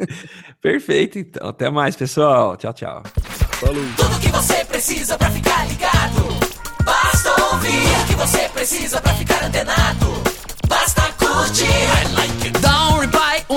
Perfeito, então. Até mais, pessoal. Tchau, tchau. Falou. Tudo que você precisa para ficar ligado. Basta ouvir o que você precisa para ficar antenado. Basta curtir. I like it. Dá um reply, um